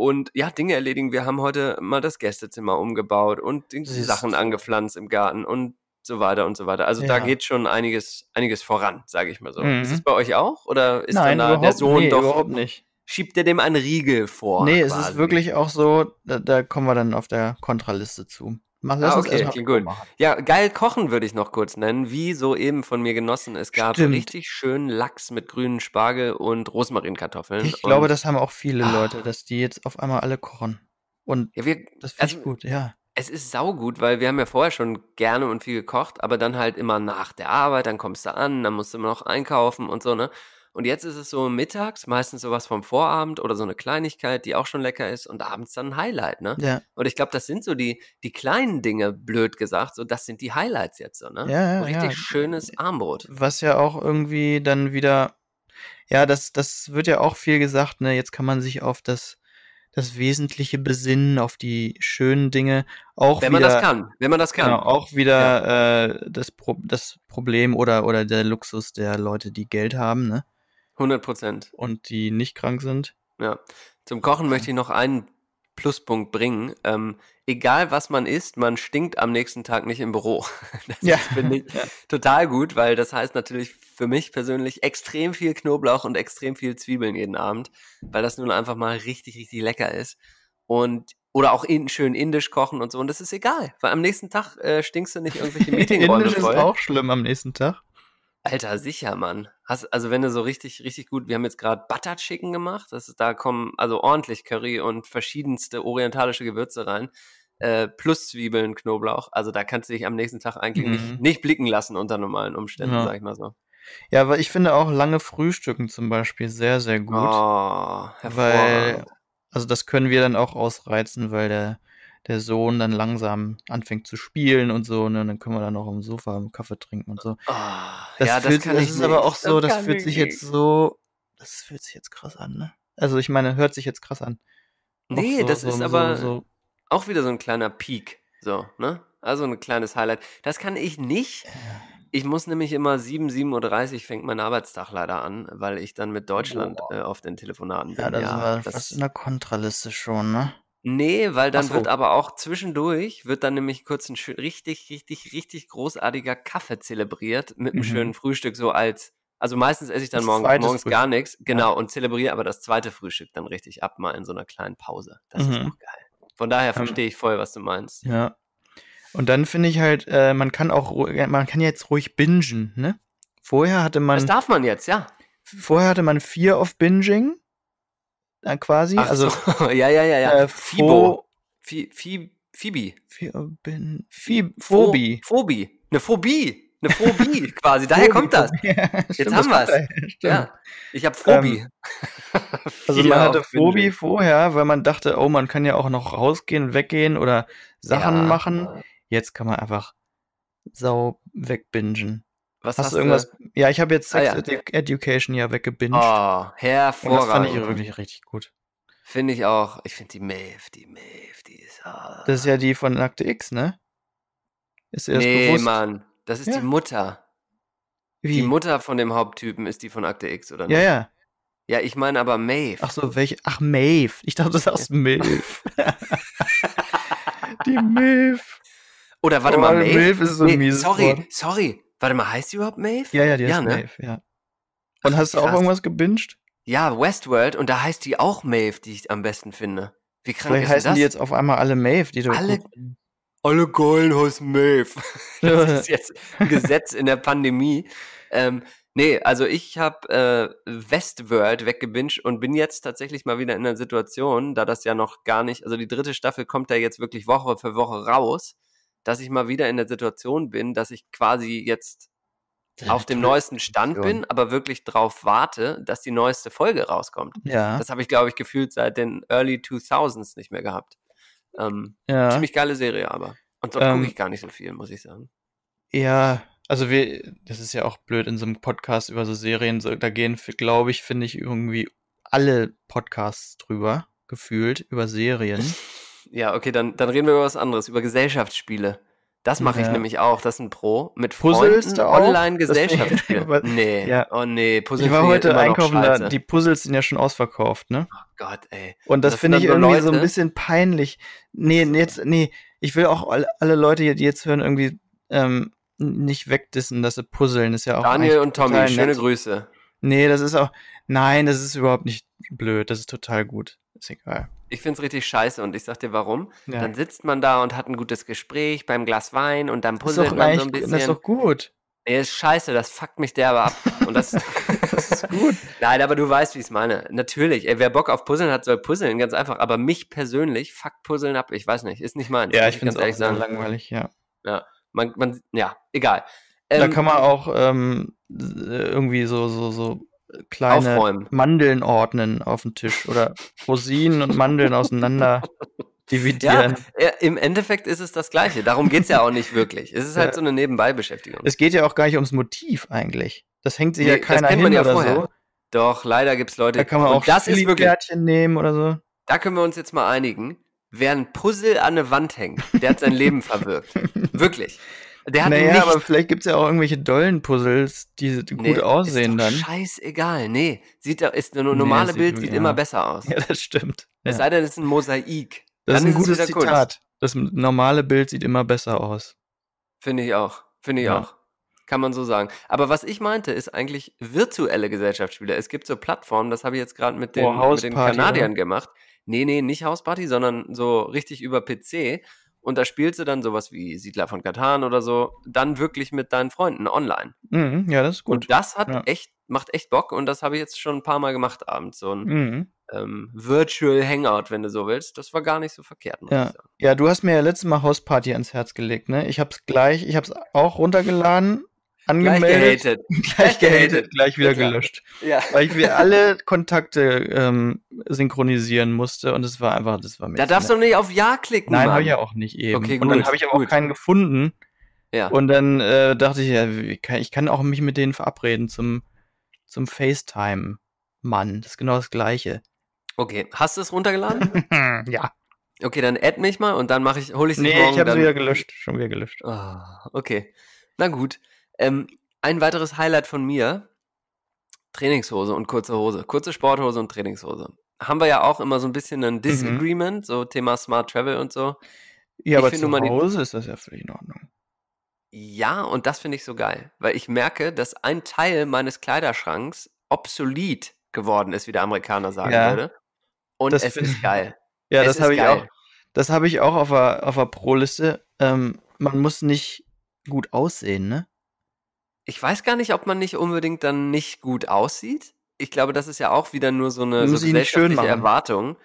und ja, Dinge erledigen. Wir haben heute mal das Gästezimmer umgebaut und die Siehst Sachen angepflanzt im Garten und so weiter und so weiter. Also da Ja. geht schon einiges, einiges voran, sage ich mal so. Mhm. Ist es bei euch auch? Oder ist Nein, dann da der Sohn nee, doch überhaupt nicht. schiebt er dem einen Riegel vor. nee, es quasi. ist wirklich auch so, da, da kommen wir dann auf der Kontraliste zu. Mach, lass Ah, okay, klingt gut. machen. Ja, geil kochen würde ich noch kurz nennen, wie soeben von mir genossen. Es gab Stimmt. richtig schönen Lachs mit grünen Spargel und Rosmarinkartoffeln. Ich glaube, das haben auch viele Ah. Leute, dass die jetzt auf einmal alle kochen. Und ja, wir, das finde ich also, gut, ja. es ist saugut, weil wir haben ja vorher schon gerne und viel gekocht, aber dann halt immer nach der Arbeit, dann kommst du an, dann musst du immer noch einkaufen und so, ne? Und jetzt ist es so mittags, meistens sowas vom Vorabend oder so eine Kleinigkeit, die auch schon lecker ist und abends dann ein Highlight, ne? Ja. Und ich glaube, das sind so die, die kleinen Dinge, blöd gesagt, so das sind die Highlights jetzt so, ne? Ja, ja, richtig ja. schönes Armbrot. Was ja auch irgendwie dann wieder, ja, das, das wird ja auch viel gesagt, ne? Jetzt kann man sich auf das, das Wesentliche besinnen, auf die schönen Dinge. Auch Wenn man wieder, das kann, wenn man das kann. Genau, auch wieder äh, das, Pro das Problem oder, oder der Luxus der Leute, die Geld haben, ne? 100 Prozent. Und die nicht krank sind. Ja. Zum Kochen möchte ich noch einen Pluspunkt bringen. Ähm, egal was man isst, man stinkt am nächsten Tag nicht im Büro. Das Ja. finde ich total gut, weil das heißt natürlich für mich persönlich extrem viel Knoblauch und extrem viel Zwiebeln jeden Abend, weil das nun einfach mal richtig, richtig lecker ist. Und oder auch in, schön indisch kochen und so. Und das ist egal, weil am nächsten Tag äh, stinkst du nicht irgendwelche Meetingräume Indisch ist voll. auch schlimm am nächsten Tag. Alter, sicher, Mann. Hast, also wenn du so richtig, richtig gut, wir haben jetzt gerade Butter Chicken gemacht, das ist, da kommen also ordentlich Curry und verschiedenste orientalische Gewürze rein, äh, plus Zwiebeln, Knoblauch. Also da kannst du dich am nächsten Tag eigentlich Mhm. nicht, nicht blicken lassen unter normalen Umständen, Ja. sag ich mal so. Ja, aber ich finde auch lange Frühstücken zum Beispiel sehr, sehr gut. Oh, weil, also das können wir dann auch ausreizen, weil der, der Sohn dann langsam anfängt zu spielen und so, ne? Und dann können wir dann auch am Sofa einen Kaffee trinken und so. Oh, Das, ja, das fühlt, kann das ich ist nicht. aber auch so, das kann fühlt ich sich jetzt nicht. so, das fühlt sich jetzt krass an, ne? Also ich meine, hört sich jetzt krass an. Auch Nee, so, das so, ist so, aber so, auch wieder so ein kleiner Peak. So, ne? Also ein kleines Highlight. Das kann ich nicht. Ich muss nämlich immer 7, 7.30 Uhr fängt mein Arbeitstag leider an, weil ich dann mit Deutschland Boah. äh, auf den Telefonaten bin. ja, das war das, fast in der Kontraliste schon, ne? Nee, weil dann so. wird aber auch zwischendurch, wird dann nämlich kurz ein schön, richtig, richtig, richtig großartiger Kaffee zelebriert mit einem Mhm. schönen Frühstück, so als, also meistens esse ich dann Das morgen, morgens gar Frühstück. nichts, genau, und zelebriere aber das zweite Frühstück dann richtig ab, mal in so einer kleinen Pause. Das ist Mhm. auch geil. Von daher Ähm, verstehe ich voll, was du meinst. Ja. Und dann finde ich halt, äh, man kann auch, man kann jetzt ruhig bingen, ne? Vorher hatte Das man, darf man jetzt, ja. vorher hatte man Fear of Binging, äh, quasi. Ach also, so. ja, ja, ja, ja. äh, Fibo. Phi- Phobie. Pho- Phobie. Eine Phobie. Eine Phobie quasi. Daher kommt das. Ja, stimmt, haben daher, stimmt. Ja. Ich habe Phobie. Also Fear man hatte Phobie vorher, weil man dachte, oh, man kann ja auch noch rausgehen weggehen oder Sachen Ja. machen. Jetzt kann man einfach sau wegbingen. Was Hast, hast du irgendwas? Ja, ich habe jetzt Ah, Sex ja. Edu Education ja weggebinged. Oh, und das fand ich hervorragend. wirklich richtig gut. Finde ich auch. Ich finde die Maeve, die Maeve, die ist. ah. Das ist ja die von Akte X, ne? Ist das nee, bewusst? Mann. Das ist Ja. die Mutter. Wie? Die Mutter von dem Haupttypen ist die von Akte X, oder nicht? ja, ja. Ja, ich meine aber Maeve. Ach so, welche? Ach, Maeve. Ich dachte, du sagst Milf. die Milf. Oder warte Oh, mal, Maeve? Milf ist so ein mieses sorry, Wort. sorry. Warte mal, heißt die überhaupt Maeve? Ja, ja, die Ja, ist ne? Maeve, ja. Und hast du auch irgendwas gebinged? Ja, Westworld und da heißt die auch Maeve, die ich am besten finde. Wie krank Vielleicht ist heißen das? die jetzt auf einmal alle Maeve, die du Alle- Alle geilen heißen Maeve. Das ist jetzt ein Gesetz in der Pandemie. Ähm, nee, also ich habe äh, Westworld weggebinged und bin jetzt tatsächlich mal wieder in einer Situation, da das ja noch gar nicht, also die dritte Staffel kommt da jetzt wirklich Woche für Woche raus, dass ich mal wieder in der Situation bin, dass ich quasi jetzt auf dem neuesten Stand bin, aber wirklich drauf warte, dass die neueste Folge rauskommt. Ja, Das habe ich, glaube ich, gefühlt seit den Early 2000s nicht mehr gehabt. Ähm, ja. Ziemlich geile Serie aber. Und dort Ähm, gucke ich gar nicht so viel, muss ich sagen. Ja, also wir, das ist ja auch blöd in so einem Podcast über so Serien, so, da gehen, glaube ich, finde ich irgendwie alle Podcasts drüber, gefühlt, über Serien. Ja, okay, dann, dann reden wir über was anderes, über Gesellschaftsspiele. Das mache ich Ja. nämlich auch, das ist ein Pro. Mit Puzzelst Freunden du auch? online Das finde ich- Gesellschaftsspiele. aber- nee, Ja. oh nee, Puzzle Ich war heute einkaufen, da, die Puzzles sind ja schon ausverkauft, ne? Oh Gott, ey. Und das, Das finde ich irgendwie so ein Leute- bisschen peinlich. Nee, jetzt, nee, ich will auch alle, Leute, die jetzt hören, irgendwie ähm, nicht wegdissen, dass sie puzzeln. Ist ja auch Daniel und Tommy, schöne. Grüße. Nee, das ist auch, nein, das ist überhaupt nicht blöd. Das ist total gut. Ist egal. Ich finde es richtig scheiße und ich sag dir warum. Ja. Dann sitzt man da und hat ein gutes Gespräch beim Glas Wein und dann puzzelt man so ein bisschen. das ist doch gut. Nee, ist scheiße, das fuckt mich derbe ab. Und das, Das ist gut. Nein, aber du weißt, wie ich es meine. Natürlich, ey, wer Bock auf Puzzeln hat, soll puzzeln, ganz einfach. Aber mich persönlich fuckt Puzzeln ab. Ich weiß nicht, ist nicht meins. Ja, ich finde es auch sagen. langweilig, ja. Man, man, ja, egal. da Ähm, kann man auch ähm, irgendwie so, so, so kleine Aufräumen. Mandeln ordnen auf dem Tisch oder Rosinen und Mandeln auseinander dividieren. Ja, ja, im Endeffekt ist es das Gleiche. Darum geht es ja auch nicht wirklich. Es ist halt Ja. so eine Nebenbeibeschäftigung. Es geht ja auch gar nicht ums Motiv eigentlich. Das hängt sich ja Nee, das keiner kennt hin man ja oder vorher. so. Doch, leider gibt es Leute. Da kann man auch das ist wirklich, nehmen oder so. da können wir uns jetzt mal einigen. Wer ein Puzzle an eine Wand hängt, der hat sein Leben verwirkt. Wirklich. Der hat Naja, nichts aber vielleicht gibt es ja auch irgendwelche dollen Puzzles, die gut Nee, aussehen ist doch dann. Scheißegal. Nee, sieht ist ein normales sieht Bild wirklich- sieht immer ja. besser aus. Ja, das stimmt. Es Ja. sei denn, es ist ein Mosaik. Das Dann ist ein es gutes wieder Kunst. Zitat. Das normale Bild sieht immer besser aus. Finde ich auch. Finde ich Ja. auch. Kann man so sagen. Aber was ich meinte, ist eigentlich virtuelle Gesellschaftsspiele. Es gibt so Plattformen, das habe ich jetzt gerade mit, den- Oh, mit den Hausparty, Kanadiern gemacht. Nee, nee, nicht Hausparty, sondern so richtig über PC. Und da spielst du dann sowas wie Siedler von Katan oder so, dann wirklich mit deinen Freunden online. Mhm, ja, das ist gut. Und das hat Ja. echt, macht echt Bock und das habe ich jetzt schon ein paar Mal gemacht abends. So ein Mhm. ähm, Virtual Hangout, wenn du so willst. Das war gar nicht so verkehrt, muss Ja. ich sagen. Ja, du hast mir ja letztes Mal Hausparty ans Herz gelegt, ne? Ich hab's gleich, ich hab's auch runtergeladen, Gleich angemeldet, gehatet. gleich gehatet, gleich wieder Ja, gelöscht. Ja. Weil ich mir alle Kontakte ähm, synchronisieren musste und es war einfach, das war mir Da darfst du nicht auf Ja klicken. Nein, Mann. habe ich ja auch nicht eben. Okay, und dann gut, habe ich aber auch gut. keinen gefunden. Ja. Und dann äh, dachte ich, ja, wie kann, ich kann auch mich mit denen verabreden zum, zum FaceTime-Mann. Das ist genau das Gleiche. Okay, hast du es runtergeladen? ja. Okay, dann add mich mal und dann mache ich, hole ich es Nee, morgen. ich habe sie wieder gelöscht. Schon wieder gelöscht. Ah, okay. Na gut. Ähm, ein weiteres Highlight von mir: Trainingshose und kurze Hose. Kurze Sporthose und Trainingshose. Haben wir ja auch immer so ein bisschen ein Disagreement, so Thema Smart Travel und so. Ja, aber finde zu Hause ist das ja völlig in Ordnung. Ja, und das finde ich so geil, weil ich merke, dass ein Teil meines Kleiderschranks obsolet geworden ist, wie der Amerikaner sagen Ja. würde. Und Das es ist geil. Ja, Es das habe ich auch. Das habe ich auch auf der, auf der Pro-Liste. Ähm, man muss nicht gut aussehen, ne? Ich weiß gar nicht, ob man nicht unbedingt dann nicht gut aussieht. Ich glaube, das ist ja auch wieder nur so eine so gesellschaftliche. Erwartung.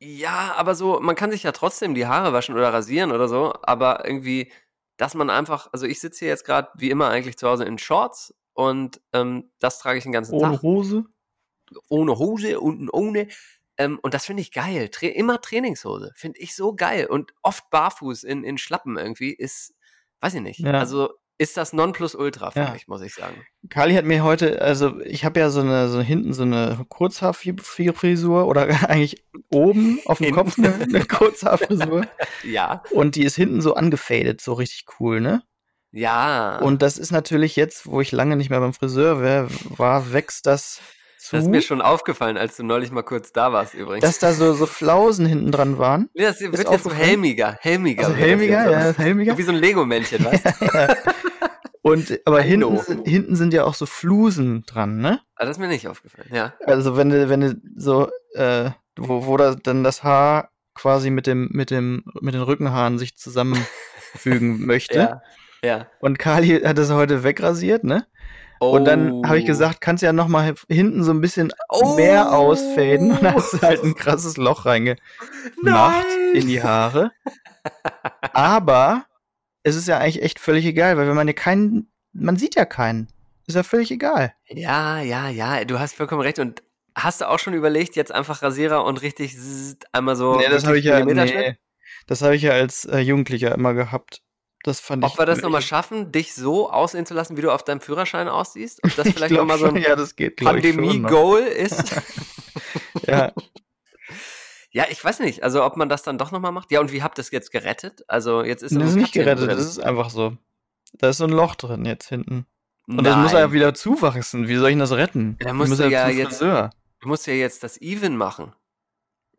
Ja, aber so, man kann sich ja trotzdem die Haare waschen oder rasieren oder so, aber irgendwie, dass man einfach, also ich sitze hier jetzt gerade wie immer eigentlich zu Hause in Shorts und ähm, das trage ich den ganzen Ohne Tag. Hose. ohne Hose, unten ohne. Ähm, und das finde ich geil. Tra immer Trainingshose. Finde ich so geil. Und oft barfuß in, in Schlappen irgendwie ist, weiß ich nicht. Ja. Also ist das Nonplusultra für Ja. mich, muss ich sagen. Kali hat mir heute, also ich habe ja so eine, so hinten so eine Kurzhaarfrisur oder eigentlich oben auf dem. Kopf eine, eine Kurzhaarfrisur. Ja. und die ist hinten so angefadet, so richtig cool, ne? Ja. Und das ist natürlich jetzt, wo ich lange nicht mehr beim Friseur wär, war, wächst das zu, das ist mir schon aufgefallen, als du neulich mal kurz da warst übrigens. dass da so, so Flausen hinten dran waren. Ja, das wird jetzt so helmiger. Helmiger. Also helmiger, ja, helmiger. Wie so ein Lego-Männchen, weißt du? Und aber hinten, sind- hinten sind ja auch so Flusen dran, ne? Ah, das ist mir nicht aufgefallen, ja. Also wenn du, wenn du so, äh, wo, wo da dann das Haar quasi mit dem, mit dem, mit den Rückenhaaren sich zusammenfügen möchte. Ja. Ja. Und Kali hat das heute wegrasiert, ne? Und dann habe ich Oh. gesagt, kannst du ja noch mal hinten so ein bisschen mehr ausfaden und dann hast du halt ein krasses Loch reingemacht in die Haare. Aber es ist ja eigentlich echt völlig egal, weil wenn man ja keinen, man sieht ja keinen. Ist ja völlig egal. Ja, ja, ja, du hast vollkommen recht. Und hast du auch schon überlegt, jetzt einfach Rasierer und richtig einmal so. nee, das habe ich ja, nee, das habe ich ja als äh, Jugendlicher immer gehabt. Das fand ich. Ob wir das nochmal ich, schaffen, dich so aussehen zu lassen, wie du auf deinem Führerschein aussiehst? Ob das ich vielleicht nochmal so ein ja, ich. Pandemie-Goal ist? Ja, ja, ich weiß nicht. Also, ob man das dann doch nochmal macht. Ja, und wie habt ihr es jetzt gerettet? Also, jetzt ist das ist nicht gerettet, drin. das ist einfach so. Da ist so ein Loch drin jetzt hinten. Und das muss Nein. ja wieder zuwachsen. Wie soll ich denn das retten? Da Ich musst muss du ja jetzt- Friseur. Du musst ja jetzt das Even machen.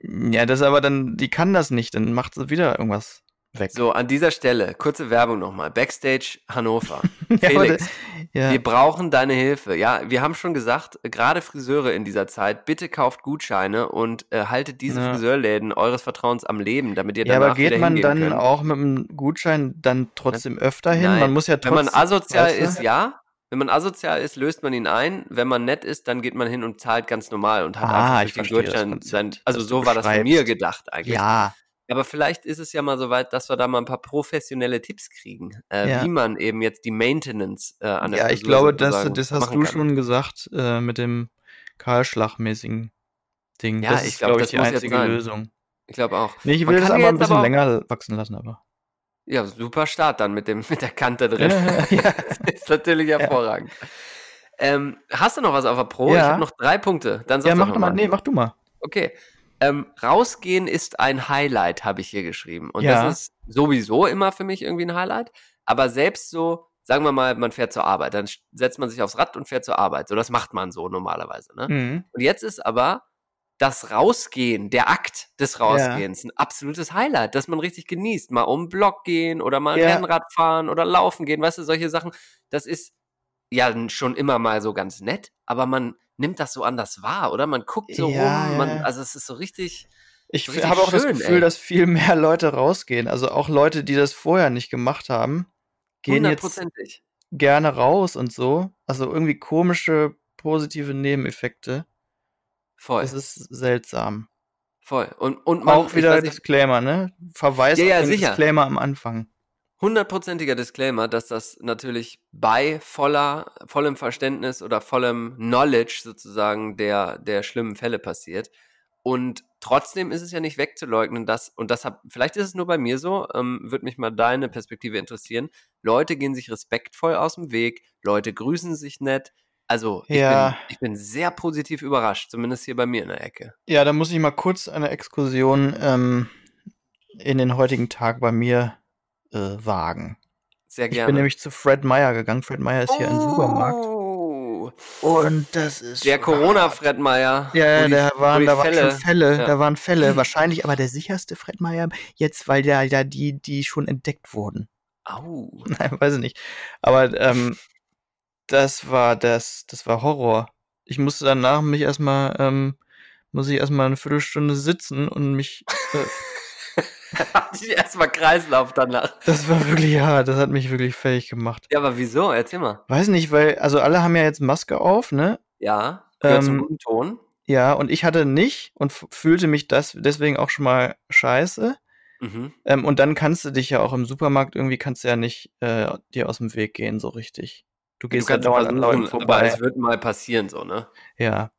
Ja, das aber dann, die kann das nicht, dann macht sie wieder irgendwas weg. So, an dieser Stelle, kurze Werbung nochmal. Backstage Hannover. Ja, Felix, Ja, Wir brauchen deine Hilfe. Ja, wir haben schon gesagt, gerade Friseure in dieser Zeit, bitte kauft Gutscheine und äh, haltet diese Ja. Friseurläden eures Vertrauens am Leben, damit ihr ja danach aber geht man dann könnt. auch mit einem Gutschein dann trotzdem öfter hin? Nein. Man muss ja Wenn trotzdem. man asozial weißt du? ist, ja. Wenn man asozial ist, löst man ihn ein. Wenn man nett ist, dann geht man hin und zahlt ganz normal und hat Ah, einfach ich den Gutschein sein. Also so war das von mir gedacht eigentlich. Ja, Aber vielleicht ist es ja mal soweit, dass wir da mal ein paar professionelle Tipps kriegen, äh, Ja. wie man eben jetzt die Maintenance äh, an der ja, ich Frisur glaube, das, das hast du kann. schon gesagt, äh, mit dem kahlschlagmäßigen Ding. Ja, das ich ist, glaub, glaube ich, das die muss jetzt einzige. Lösung. Ich glaube auch. Nee, ich will das kann aber ja ein bisschen aber länger wachsen lassen, aber. Ja, super Start dann mit, dem, mit der Kante drin. ja. Das ist natürlich hervorragend. Ähm, hast du noch was auf der Pro? Ich Ja. habe noch drei Punkte. Dann ja, mach du doch mal. Nee, mach du mal. Okay. Ähm, rausgehen ist ein Highlight, habe ich hier geschrieben. Und Ja. das ist sowieso immer für mich irgendwie ein Highlight. Aber selbst so, sagen wir mal, man fährt zur Arbeit, dann setzt man sich aufs Rad und fährt zur Arbeit. So, das macht man so normalerweise. Ne? Mhm. Und jetzt ist aber das Rausgehen, der Akt des Rausgehens, ein absolutes Highlight, das man richtig genießt. Mal um den Block gehen oder mal ein Ja. Rennrad fahren oder laufen gehen, weißt du, solche Sachen. Das ist ja schon immer mal so ganz nett, aber man nimmt das so anders wahr, oder? Man guckt so Ja, rum, man, also es ist so richtig. Ich Richtig habe auch das schön, Gefühl, ey. dass viel mehr Leute rausgehen. Also auch Leute, die das vorher nicht gemacht haben, gehen jetzt gerne raus und so. Also irgendwie komische positive Nebeneffekte. Voll, Das ist seltsam. voll. Und, und man, auch wieder Disclaimer, ne? Verweis Ja, ja, auf den sicher. Disclaimer am Anfang. Hundertprozentiger Disclaimer, dass das natürlich bei voller, vollem Verständnis oder vollem Knowledge sozusagen der, der schlimmen Fälle passiert. Und trotzdem ist es ja nicht wegzuleugnen, dass, und das hab, vielleicht ist es nur bei mir so, ähm, würde mich mal deine Perspektive interessieren. Leute gehen sich respektvoll aus dem Weg, Leute grüßen sich nett. Also, ich, Ja. bin, ich bin sehr positiv überrascht, zumindest hier bei mir in der Ecke. Ja, da muss ich mal kurz eine Exkursion ähm, in den heutigen Tag bei mir äh, wagen. Sehr Ich gerne. bin nämlich zu Fred Meyer gegangen. Fred Meyer ist hier ein Supermarkt. Oh, Und das ist der Corona-Fred Meyer. Ja, ja, die- da waren, da waren schon Fälle, ja. da waren Fälle. Wahrscheinlich aber der sicherste Fred Meyer jetzt, weil da ja die, die schon entdeckt wurden. Au. Nein, weiß ich nicht. Aber ähm, das war das, das war Horror. Ich musste danach mich erstmal, ähm, muss ich erstmal eine Viertelstunde sitzen und mich, äh, Hatte ich erstmal Kreislauf danach. das war wirklich hart, das hat mich wirklich fähig gemacht. Ja, aber wieso? Erzähl mal. Weiß nicht, weil, also alle haben ja jetzt Maske auf, ne? Ja, gehört zum Ähm, guten Ton. Ja, und ich hatte nicht und fühlte mich das deswegen auch schon mal scheiße. Mhm. Ähm, und dann kannst du dich ja auch im Supermarkt irgendwie kannst du ja nicht äh, dir aus dem Weg gehen, so richtig. Du gehst ja dauernd an Leuten aber vorbei. es wird mal passieren, so, ne? Ja.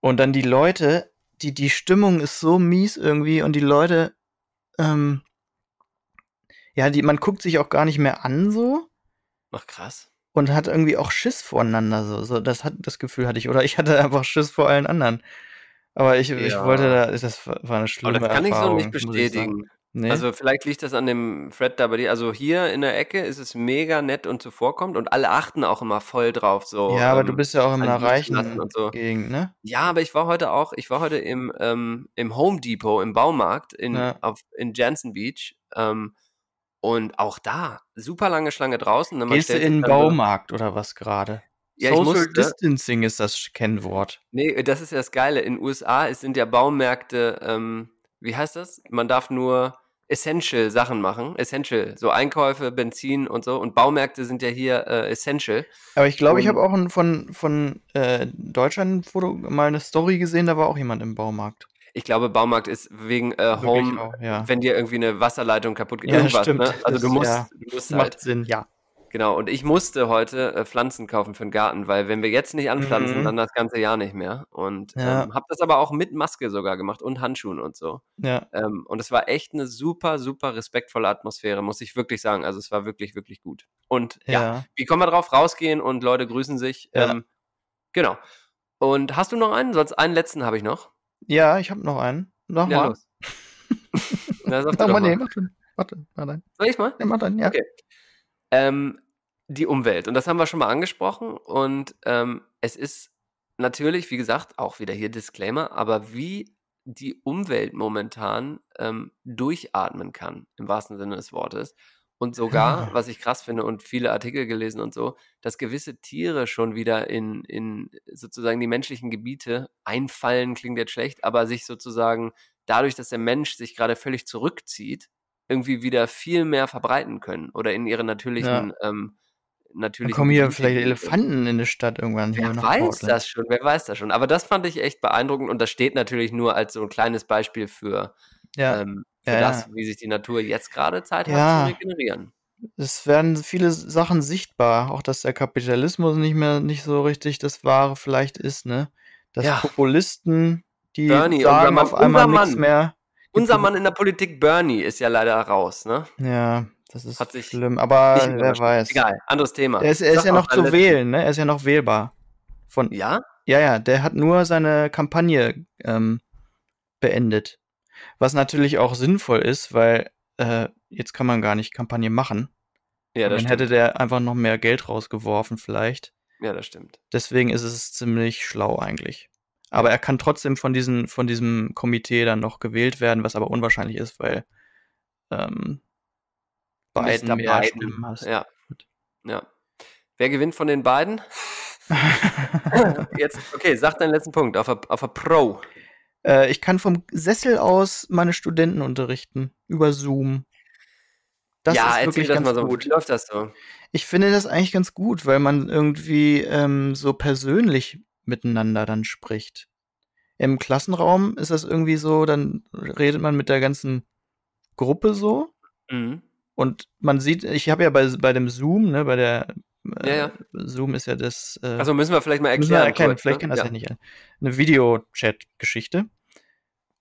Und dann die Leute, die, die Stimmung ist so mies irgendwie und die Leute, ähm, ja, die, man guckt sich auch gar nicht mehr an so Ach, krass. und hat irgendwie auch Schiss voreinander so. so das, hat, das Gefühl hatte ich. Oder ich hatte einfach Schiss vor allen anderen. Aber ich, ich Ja. wollte da, das war eine Aber schlimme das kann ich so Erfahrung, nicht ich bestätigen. Nee? Also vielleicht liegt das an dem Fred da bei dir. Also hier in der Ecke ist es mega nett und zuvorkommt und alle achten auch immer voll drauf. So, ja, aber du ähm, bist ja auch in einer reichen und so. Gegend, ne? Ja, aber ich war heute auch, ich war heute im, ähm, im Home Depot, im Baumarkt in, Ja. auf, in Jansen Beach. Ähm, und auch da, super lange Schlange draußen. ne, Gehst du in den Baumarkt oder was gerade? Ja, Social musste. Distancing ist das Kennwort. Nee, das ist ja das Geile. In den USA es sind ja Baumärkte, ähm, wie heißt das? Man darf nur Essential Sachen machen. Essential, so Einkäufe, Benzin und so. Und Baumärkte sind ja hier äh, Essential. Aber ich glaube, ich habe auch ein, von, von äh, Deutschland ein Foto, mal eine Story gesehen, da war auch jemand im Baumarkt. Ich glaube, Baumarkt ist wegen äh, Home, auch, ja. wenn dir irgendwie eine Wasserleitung kaputt geht. Ja, irgendwas, stimmt. ne? Also Das- du musst, ja. du musst Macht halt. Sinn, ja. Genau, und ich musste heute äh, Pflanzen kaufen für den Garten, weil wenn wir jetzt nicht anpflanzen, Mhm. dann das ganze Jahr nicht mehr. Und Ja. ähm, habe das aber auch mit Maske sogar gemacht und Handschuhen und so. Ja, Ähm, und es war echt eine super, super respektvolle Atmosphäre, muss ich wirklich sagen. Also es war wirklich, wirklich gut. Und ja, ja. wie kommen wir drauf? Rausgehen und Leute grüßen sich. Ja. Ähm, genau. Und hast du noch einen? Sonst einen letzten habe ich noch. Ja, ich habe noch einen. Ja, Nochmal. los. Na, sag mal, nee, mal. mach du. Warte, mach dein. Soll ich mal? Ja, mach dein, ja. Okay. Ähm, die Umwelt. Und das haben wir schon mal angesprochen. Und ähm, es ist natürlich, wie gesagt, auch wieder hier Disclaimer, aber wie die Umwelt momentan ähm, durchatmen kann, im wahrsten Sinne des Wortes. Und sogar, was ich krass finde und viele Artikel gelesen und so, dass gewisse Tiere schon wieder in, in sozusagen die menschlichen Gebiete einfallen, klingt jetzt schlecht, aber sich sozusagen dadurch, dass der Mensch sich gerade völlig zurückzieht, irgendwie wieder viel mehr verbreiten können oder in ihre natürlichen, ähm, Dann natürlichen kommen hier vielleicht. Elefanten in die Stadt irgendwann Wer weiß Portland. das schon, wer weiß das schon. Aber das fand ich echt beeindruckend und das steht natürlich nur als so ein kleines Beispiel für, Ja, ähm, für Ja, das, ja. wie sich die Natur jetzt gerade Zeit hat Ja. zu regenerieren. es werden viele Sachen sichtbar. Auch, dass der Kapitalismus nicht mehr nicht so richtig das Wahre vielleicht ist, ne? dass Ja. Populisten, die Bernie, sagen auf einmal nichts mehr. Unser Mann in der Politik, Bernie, ist ja leider raus, ne? Ja, das ist Hat sich schlimm, aber wer weiß. Egal, anderes Thema. Der ist, er ist ja noch zu wählen, ne? Er ist ja noch wählbar. Von, Ja? Ja, ja, der hat nur seine Kampagne ähm, beendet. Was natürlich auch sinnvoll ist, weil äh, jetzt kann man gar nicht Kampagne machen. Ja, das Dann stimmt. hätte der einfach noch mehr Geld rausgeworfen, vielleicht. Ja, das stimmt. Deswegen ist es ziemlich schlau eigentlich. Aber er kann trotzdem von, diesen, von diesem Komitee dann noch gewählt werden, was aber unwahrscheinlich ist, weil ähm, Biden Mr. mehr Biden. Stimmen hat. Ja. ja. Wer gewinnt von den beiden? Jetzt, okay, sag deinen letzten Punkt auf der, auf der Pro. Äh, ich kann vom Sessel aus meine Studenten unterrichten. Über Zoom. Das ja, ist wirklich das ganz mal so. gut. Wie läuft das so? Ich finde das eigentlich ganz gut, weil man irgendwie ähm, so persönlich miteinander dann spricht. Im Klassenraum ist das irgendwie so, dann redet man mit der ganzen Gruppe so. Mhm. Und man sieht, ich habe ja bei, bei dem Zoom, ne, bei der äh, Ja, ja. Zoom ist ja das äh, Also müssen wir vielleicht mal erklären. Erklären, kurz, vielleicht ne? kann das ja, ja. nicht. Eine Video-Chat-Geschichte.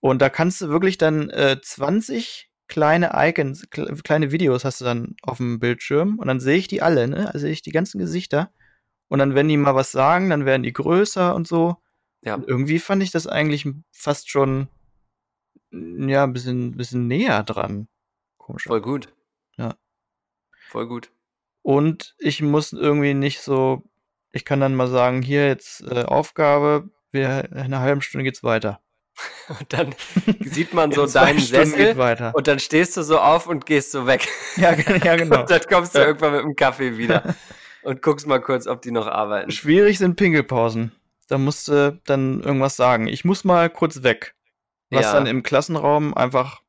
Und da kannst du wirklich dann äh, 20 kleine Icons, kle kleine Videos hast du dann auf dem Bildschirm und dann sehe ich die alle, ne? Also sehe ich die ganzen Gesichter. Und dann, wenn die mal was sagen, dann werden die größer und so. Ja. Und irgendwie fand ich das eigentlich fast schon ja, ein bisschen, bisschen näher dran. Komisch. Voll gut. Ja. Voll gut. Und ich muss irgendwie nicht so, ich kann dann mal sagen, hier jetzt äh, Aufgabe, wir, in einer halben Stunde geht's weiter. Und dann sieht man so deinen Stunden Sessel und dann stehst du so auf und gehst so weg. ja, ja, genau. Und dann kommst du Ja. irgendwann mit dem Kaffee wieder und guckst mal kurz, ob die noch arbeiten. Schwierig sind Pinkelpausen. Da musst du dann irgendwas sagen. Ich muss mal kurz weg. Was Ja. dann im Klassenraum einfach.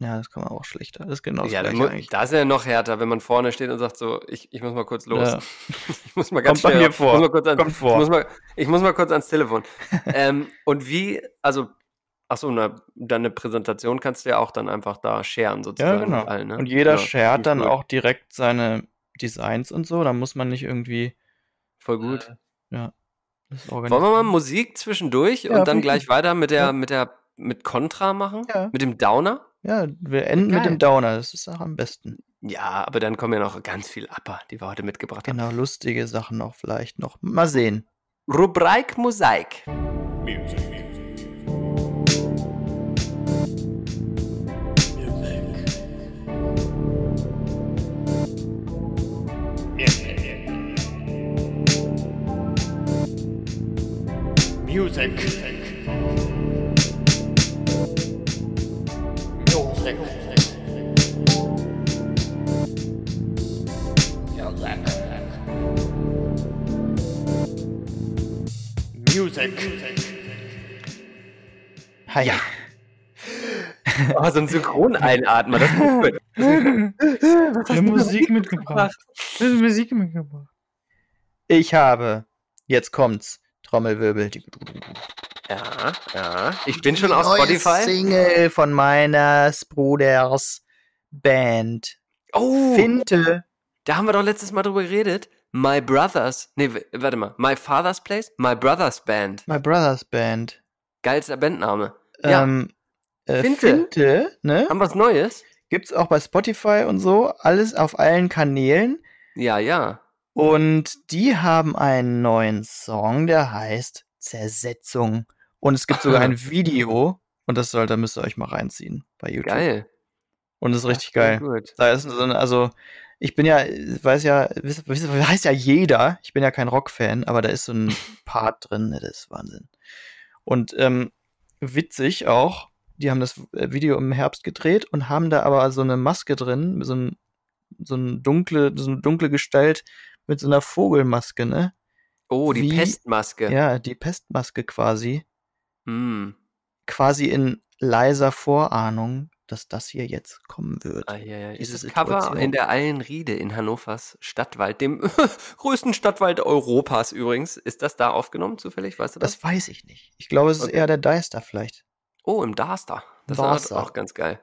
Ja, das kann man auch schlechter. Das ist genau das Ja, eigentlich. da ist ja noch härter, wenn man vorne steht und sagt so, ich, ich muss mal kurz los. Ja. Ich muss mal ganz Kommt bei schnell mir vor. Ich muss mal kurz, ans, Kommt vor. Ich, muss mal, ich muss mal kurz ans Telefon. ähm, und wie, also, achso, na, deine Präsentation kannst du ja auch dann einfach da sharen Ja, sozusagen genau. mit allen, ne? Und jeder ja, shared finde ich dann cool. auch direkt seine Designs und so. Da muss man nicht irgendwie Voll gut. das Wollen wir mal Musik zwischendurch Ja, und dann gleich weiter mit der, Ja. mit der, mit Contra machen? Ja. Mit dem Downer? Ja, wir enden mit Geil. dem Downer. Das ist auch am besten. Ja, aber dann kommen ja noch ganz viel Upper, die wir heute mitgebracht haben. Genau, lustige Sachen auch vielleicht noch. Mal sehen. Rubrik Mosaik. Music. Music. Music. Hi. Ja. Oh, so ein Synchroneinatmer, das ist gut. Was hast Musik mitgebracht? Musik mitgebracht. Ich habe, jetzt kommt's, Trommelwirbel. Ja, ja. Ich bin schon auf Spotify. Single von meines Bruders Band. Oh, Finte. da haben wir doch letztes Mal drüber geredet. My Brothers. Nee, warte mal. My Father's Place? My Brothers Band. My Brothers Band. Geilster Bandname. Ja. Ähm, äh, Finte. Finte, ne? Haben was Neues? Gibt's auch bei Spotify und so. Alles auf allen Kanälen. Ja, ja. Und die haben einen neuen Song, der heißt Zersetzung. Und es gibt sogar ein Video. Und das soll, da müsst ihr euch mal reinziehen bei YouTube. Geil. Und das ist richtig geil. Gut. Da ist so eine, also, ich bin ja, weiß ja, weiß ja jeder, ich bin ja kein Rock-Fan, aber da ist so ein Part drin, das ist Wahnsinn. Und ähm, witzig auch, die haben das äh, Video im Herbst gedreht und haben da aber so eine Maske drin, so ein, so ein dunkle, so eine dunkle Gestalt mit so einer Vogelmaske, ne? Oh, die Wie- Pestmaske. Ja, die Pestmaske quasi. Mm. Quasi in leiser Vorahnung, dass das hier jetzt kommen wird. Ah, ja, ja. Ist Diese das Cover in der Eilenriede in Hannovers Stadtwald, dem größten Stadtwald Europas übrigens. Ist das da aufgenommen zufällig? Weißt du das? Das weiß ich nicht. Ich glaube, es ist Okay. eher der Deister vielleicht. oh, im Darster. Das ist auch ganz geil.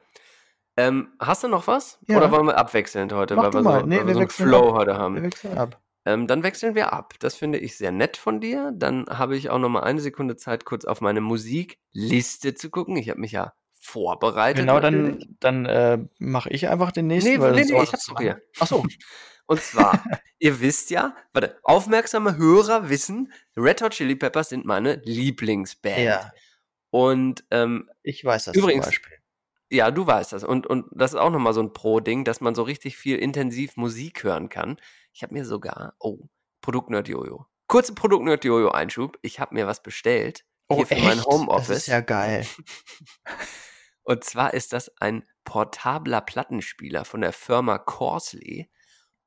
Ähm, hast du noch was? Ja. Oder wollen wir abwechselnd heute, Mach weil wir mal. so, Nee, weil wir wir so einen Flow ab. heute Wir haben? wechseln ab. ähm, dann wechseln wir ab. Das finde ich sehr nett von dir. Dann habe ich auch noch mal eine Sekunde Zeit, kurz auf meine Musikliste zu gucken. Ich habe mich ja vorbereitet. Genau, dann, dann äh, mache ich einfach den nächsten. Nee, weil nee, nee, ich hab's doch hier. Ach so. Und zwar, ihr wisst ja, warte, aufmerksame Hörer wissen, Red Hot Chili Peppers sind meine Lieblingsband. Ja, Und ähm, ich weiß das Übrigens- zum Beispiel. Ja, du weißt das. Und, und das ist auch nochmal so ein Pro-Ding, dass man so richtig viel intensiv Musik hören kann. Ich habe mir sogar, oh, Produktnerd Jojo. Kurze Produktnerd Jojo Einschub. Ich habe mir was bestellt. hier für mein Oh, Das Homeoffice. ist ja geil. Und zwar ist das ein portabler Plattenspieler von der Firma Corsley.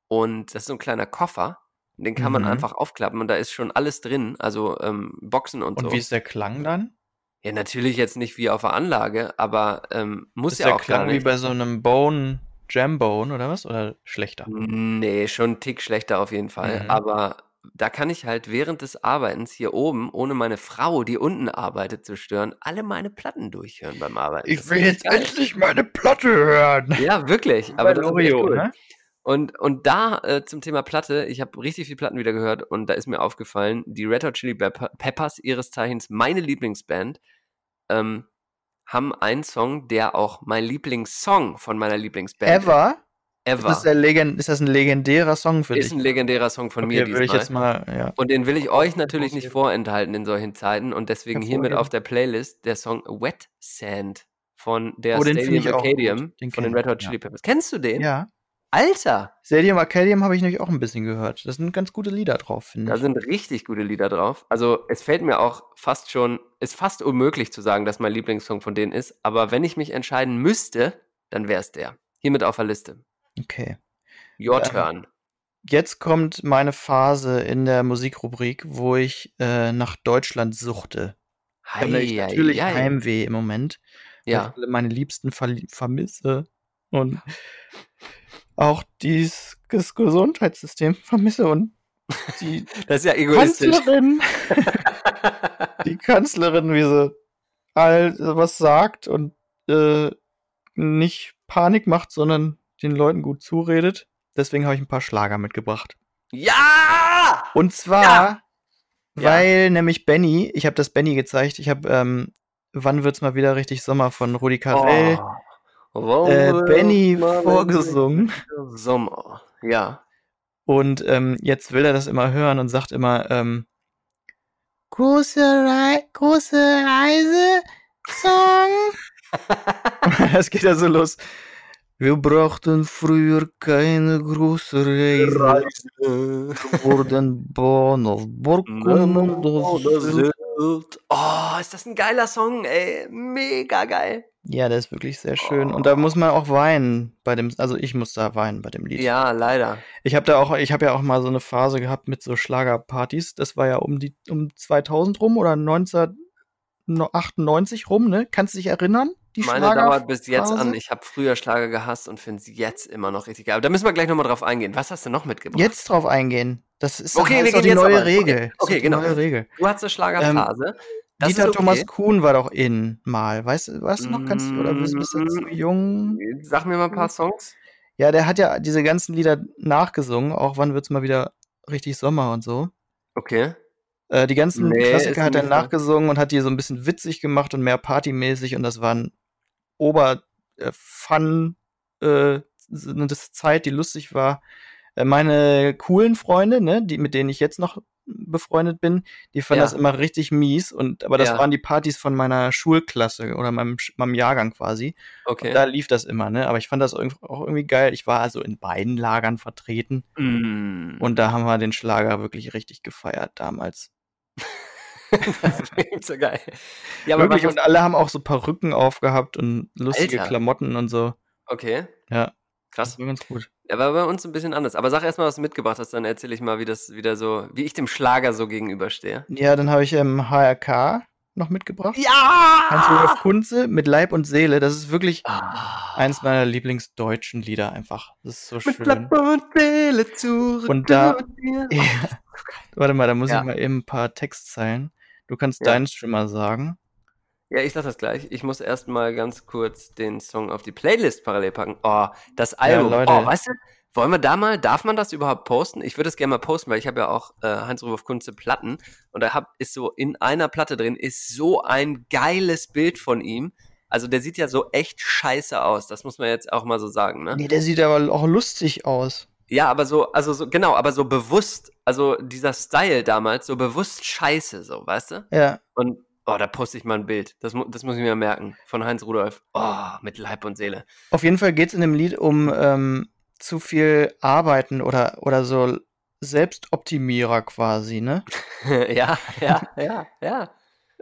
Und das ist so ein kleiner Koffer. Den kann man Mhm. einfach aufklappen und da ist schon alles drin. Also ähm, Boxen und, Und so. wie ist der Klang dann? Ja, natürlich jetzt nicht wie auf der Anlage, aber ähm, muss ist ja auch gar Klang wie nicht. bei so einem Bone, Jambone oder was? Oder schlechter? Nee, schon einen Tick schlechter auf jeden Fall. Mhm. Aber da kann ich halt während des Arbeitens hier oben, ohne meine Frau, die unten arbeitet, zu stören, alle meine Platten durchhören beim Arbeiten. Das ist richtig geil. endlich meine Platte hören. Ja, wirklich. Bei Aber das ist echt Loriot, cool. ne? Und, und da äh, zum Thema Platte, ich habe richtig viel Platten wieder gehört und da ist mir aufgefallen, die Red Hot Chili Pepper- Peppers, ihres Zeichens meine Lieblingsband, ähm, haben einen Song, der auch mein Lieblingssong von meiner Lieblingsband Ever? ist. Ist das, der Legend ist das ein legendärer Song für Ist dich? ein legendärer Song von mir okay, ich diesmal. jetzt mal, ja. Und den will ich euch natürlich nicht vorenthalten in solchen Zeiten und deswegen hiermit auf der Playlist der Song Wet Sand von der Oh, Stadium ich Arcadium von den Red Hot ich, Chili ja. Peppers. Kennst du den? Ja. Alter! Stadium Arcadium habe ich nämlich auch ein bisschen gehört. Da sind ganz gute Lieder drauf, finde Da ich. sind richtig gute Lieder drauf. Also es fällt mir auch fast schon, ist fast unmöglich zu sagen, dass mein Lieblingssong von denen ist. Aber wenn ich mich entscheiden müsste, dann wäre es der. Hiermit auf der Liste. Okay. Your Ähm, Turn. Jetzt kommt meine Phase in der Musikrubrik, wo ich äh, nach Deutschland suchte. Ich habe nämlich Hei, natürlich hei, hei. Heimweh im Moment, weil Ja. ich alle meine Liebsten verli- vermisse und auch dies, das Gesundheitssystem vermisse und die Das ist ja egoistisch. Kanzlerin, die Kanzlerin, wie sie all was sagt und äh, nicht Panik macht, sondern den Leuten gut zuredet. Deswegen habe ich ein paar Schlager mitgebracht. ja! Und zwar, Ja. weil nämlich Benny, ich habe das Benny gezeigt, ich habe, ähm, wann wird's mal wieder richtig Sommer von Rudi Carell, Oh. Äh, Benny vorgesungen. Sommer. Ja. Und ähm, jetzt will er das immer hören und sagt immer, ähm, große, Rei große Reise, Song. das geht ja so los. Wir brauchten früher keine große Reise. wurden Born auf Burg und auf Sylt. Oh, ist das ein geiler Song, ey. Mega geil. Ja, der ist wirklich sehr schön. Und da muss man auch weinen bei dem, also ich muss da weinen bei dem Lied. Ja, leider. Ich habe da auch, ich habe ja auch mal so eine Phase gehabt mit so Schlagerpartys. Das war ja um die, um 2000 rum oder 1998 rum, ne? Kannst du dich erinnern? Die Meine dauert Schlagerphase? bis jetzt an. Ich habe früher Schlager gehasst und finde es jetzt immer noch richtig geil. Aber da müssen wir gleich nochmal drauf eingehen. Was hast du noch mitgebracht? Jetzt drauf eingehen. Das ist, Okay, wir gehen die jetzt neue aber- okay, Regel. Okay, die genau. Neue Regel. Du hattest eine Schlagerphase. Das Dieter okay. Thomas Kuhn war doch in mal. Weißt du, weißt du noch ganz, oder bist, bist du zu Mm. jung? Sag mir mal ein paar Songs. Ja, der hat ja diese ganzen Lieder nachgesungen, auch wann wird's mal wieder richtig Sommer und so. Okay. Äh, die ganzen Nee, Klassiker hat er nachgesungen und hat die so ein bisschen witzig gemacht und mehr partymäßig und das war ein ober äh, fun äh, eine Zeit, die lustig war. Äh, meine coolen Freunde, ne, die mit denen ich jetzt noch befreundet bin, die fanden Ja. das immer richtig mies und aber das Ja. waren die Partys von meiner Schulklasse oder meinem, meinem Jahrgang quasi. Okay. Und da lief das immer, ne? Aber ich fand das auch irgendwie geil. Ich war also in beiden Lagern vertreten Mm. und da haben wir den Schlager wirklich richtig gefeiert damals. das klingt so geil. Ja, aber wirklich, und alle haben auch so Perücken aufgehabt und lustige Alter. Klamotten und so. Okay, Ja, krass. das war ganz gut. Ja, war bei uns ein bisschen anders. Aber sag erstmal, was du mitgebracht hast, dann erzähle ich mal, wie das wieder so, wie ich dem Schlager so gegenüberstehe. Ja, dann habe ich ähm, HRK noch mitgebracht. Ja! Hans-Rudolf Kunze mit Leib und Seele. Das ist wirklich Ah. eins meiner Lieblingsdeutschen Lieder einfach. Das ist so Mit schön. Leib und Seele zurück. Und da-. Ja. Warte mal, da muss Ja. ich mal eben ein paar Textzeilen. Du kannst Ja. deinen Streamer sagen. Ja, ich sag das gleich. Ich muss erst mal ganz kurz den Song auf die Playlist parallel packen. Oh, das Album. Leute. Oh, weißt du, Wollen wir da mal, darf man das überhaupt posten? Ich würde es gerne mal posten, weil ich habe ja auch äh, Heinz-Rudolf Kunze Platten und da hab, ist so in einer Platte drin, ist so ein geiles Bild von ihm. Also der sieht ja so echt scheiße aus, das muss man jetzt auch mal so sagen, ne? Nee, der sieht aber auch lustig aus. Ja, aber so, also so, genau, aber so bewusst, also dieser Style damals, so bewusst scheiße, so, weißt du? Ja. Und, oh, da poste ich mal ein Bild. Das, das muss ich mir merken. Von Heinz Rudolf. Oh, mit Leib und Seele. Auf jeden Fall geht es in dem Lied um ähm, zu viel Arbeiten oder, oder so Selbstoptimierer quasi, ne? ja, ja, ja, ja.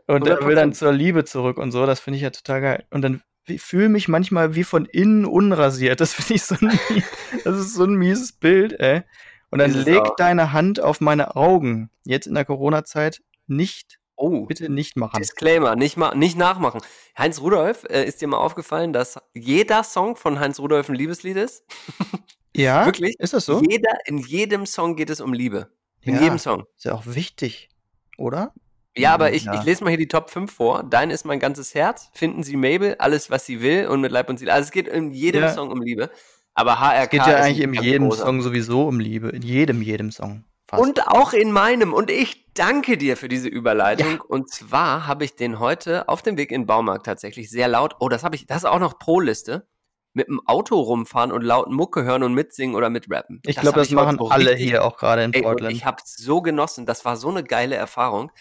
Und er will dann 100%. zur Liebe zurück und so, das finde ich ja total geil. Und dann fühle mich manchmal wie von innen unrasiert. Das finde ich so ein, das ist so ein mieses Bild, ey. Und dann leg auch. deine Hand auf meine Augen. Jetzt in der Corona-Zeit nicht, Oh, bitte nicht machen. Disclaimer, nicht, ma nicht nachmachen. Heinz Rudolf, äh, ist dir mal aufgefallen, dass jeder Song von Heinz Rudolf ein Liebeslied ist? Ja, Wirklich? ist das so? Jeder, in jedem Song geht es um Liebe. In Ja. jedem Song. Ist ja auch wichtig, oder? Ja, aber ich, Ja. ich lese mal hier die Top 5 vor. Dein ist mein ganzes Herz. Finden Sie Mabel, alles, was sie will und mit Leib und Seele. Also es geht in jedem Ja. Song um Liebe. Aber HRK Es geht ja ist eigentlich in jedem großer. Song sowieso um Liebe. In jedem, jedem Song. Fast. Und auch in meinem. Und ich danke dir für diese Überleitung. Und zwar habe ich den heute auf dem Weg in den Baumarkt tatsächlich sehr laut. Oh, das habe ich, das ist auch noch Pro-Liste. Mit dem Auto rumfahren und laut Mucke hören und mitsingen oder mitrappen. ich glaube, habe das ich machen alle richtig- hier auch gerade in Ey, Portland. ich habe es so genossen. Das war so eine geile Erfahrung.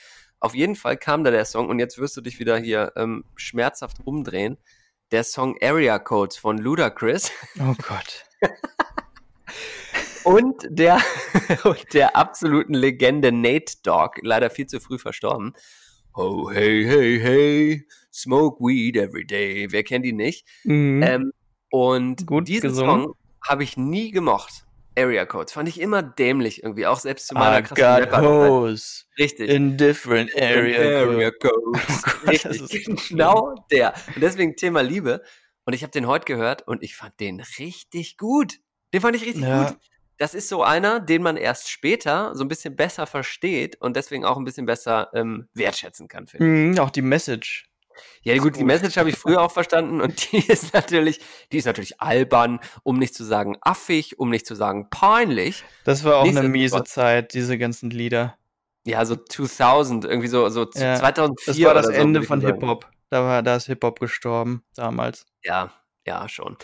Auf jeden Fall kam da der Song und jetzt wirst du dich wieder hier ähm, schmerzhaft umdrehen. Der Song Area Codes von Ludacris oh Gott. und der, und der absoluten Legende Nate Dogg, leider viel zu früh verstorben. Oh, hey, hey, hey, smoke weed every day. Wer kennt ihn nicht? Mhm. Ähm, und Gut diesen gesungen. Song habe ich nie gemocht. Area Codes fand ich immer dämlich irgendwie, auch selbst zu meiner I krassen got Richtig. in different area, Area codes. Codes. Oh Richtig, genau der. Und deswegen Thema Liebe. Und ich habe den heute gehört und ich fand den richtig gut. Den fand ich richtig Ja. gut. Das ist so einer, den man erst später so ein bisschen besser versteht und deswegen auch ein bisschen besser ähm, wertschätzen kann, finde ich. Mhm, auch die Message. Ja, gut, die. Message habe ich früher auch verstanden und die ist natürlich, die ist natürlich albern, um nicht zu sagen affig, um nicht zu sagen peinlich. Das war auch eine Nichtsdestotrotz- miese Zeit, diese ganzen Lieder. Ja, so 2000, irgendwie so, so Ja, 2004 Das war das so, Ende ich von. Hip-Hop. Da war da ist Hip-Hop gestorben damals. Ja, ja, schon.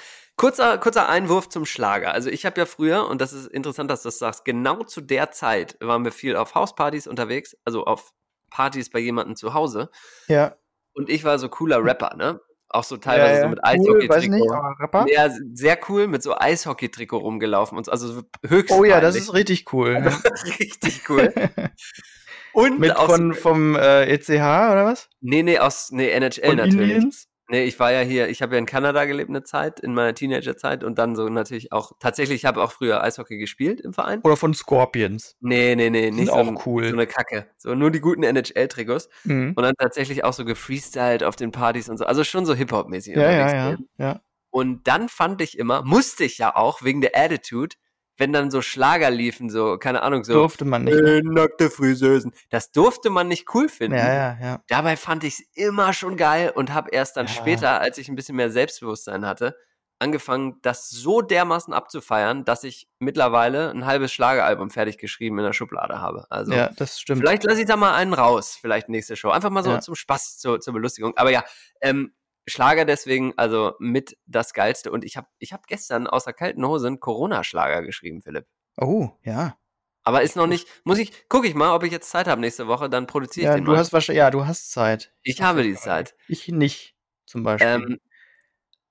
Kurzer, kurzer Einwurf zum Schlager. Also ich habe ja früher, und das ist interessant, dass du das sagst, genau zu der Zeit waren wir viel auf Hauspartys unterwegs, also auf Partys bei jemandem zu Hause. Ja. Und ich war so cooler Rapper, ne? Auch so teilweise ja, ja. so mit Cool, Eishockey-Trikot. Rapper? Ja, sehr cool, mit so Eishockey-Trikot rumgelaufen und so, also so höchst Oh ja, das ist richtig cool. Also richtig cool. Und Mit aus, von, vom äh, ECH oder was? nee, nee, aus, nee, NHL Von natürlich. Indians? Nee, ich war ja hier, ich habe ja in Kanada gelebt eine Zeit, in meiner Teenagerzeit und dann so natürlich auch, tatsächlich, ich habe auch früher Eishockey gespielt im Verein. Oder von Scorpions? Nee, nee, nee, nicht so, auch ein- cool. so eine Kacke. So nur die guten NHL-Trikots Mhm. und dann tatsächlich auch so gefreestylt auf den Partys und so. Also schon so Hip-Hop-mäßig Ja, ja, ja, ja. Und dann fand ich immer, musste ich ja auch wegen der Attitude, wenn dann so Schlager liefen, so, keine Ahnung, so, Durfte man nicht. äh, nackte Friseusen. Das durfte man nicht cool finden. Ja, ja, ja. Dabei fand ich es immer schon geil und habe erst dann Ja. später, als ich ein bisschen mehr Selbstbewusstsein hatte, angefangen, das so dermaßen abzufeiern, dass ich mittlerweile ein halbes Schlageralbum fertig geschrieben in der Schublade habe. Also Ja, das stimmt. vielleicht lasse ich da mal einen raus, vielleicht nächste Show. Einfach mal so Ja. zum Spaß, zur, zur Belustigung. Aber ja, ähm, Schlager deswegen, also mit das Geilste. Und ich habe ich hab gestern aus der kalten Hose einen Corona-Schlager geschrieben, Philipp. Oh, ja. Aber ist noch nicht, muss ich, gucke ich mal, ob ich jetzt Zeit habe nächste Woche, dann produziere ich Ja, den du mal. hast wahrscheinlich, ja, du hast Zeit. ich habe die Zeit. Ich nicht, zum Beispiel. Ähm,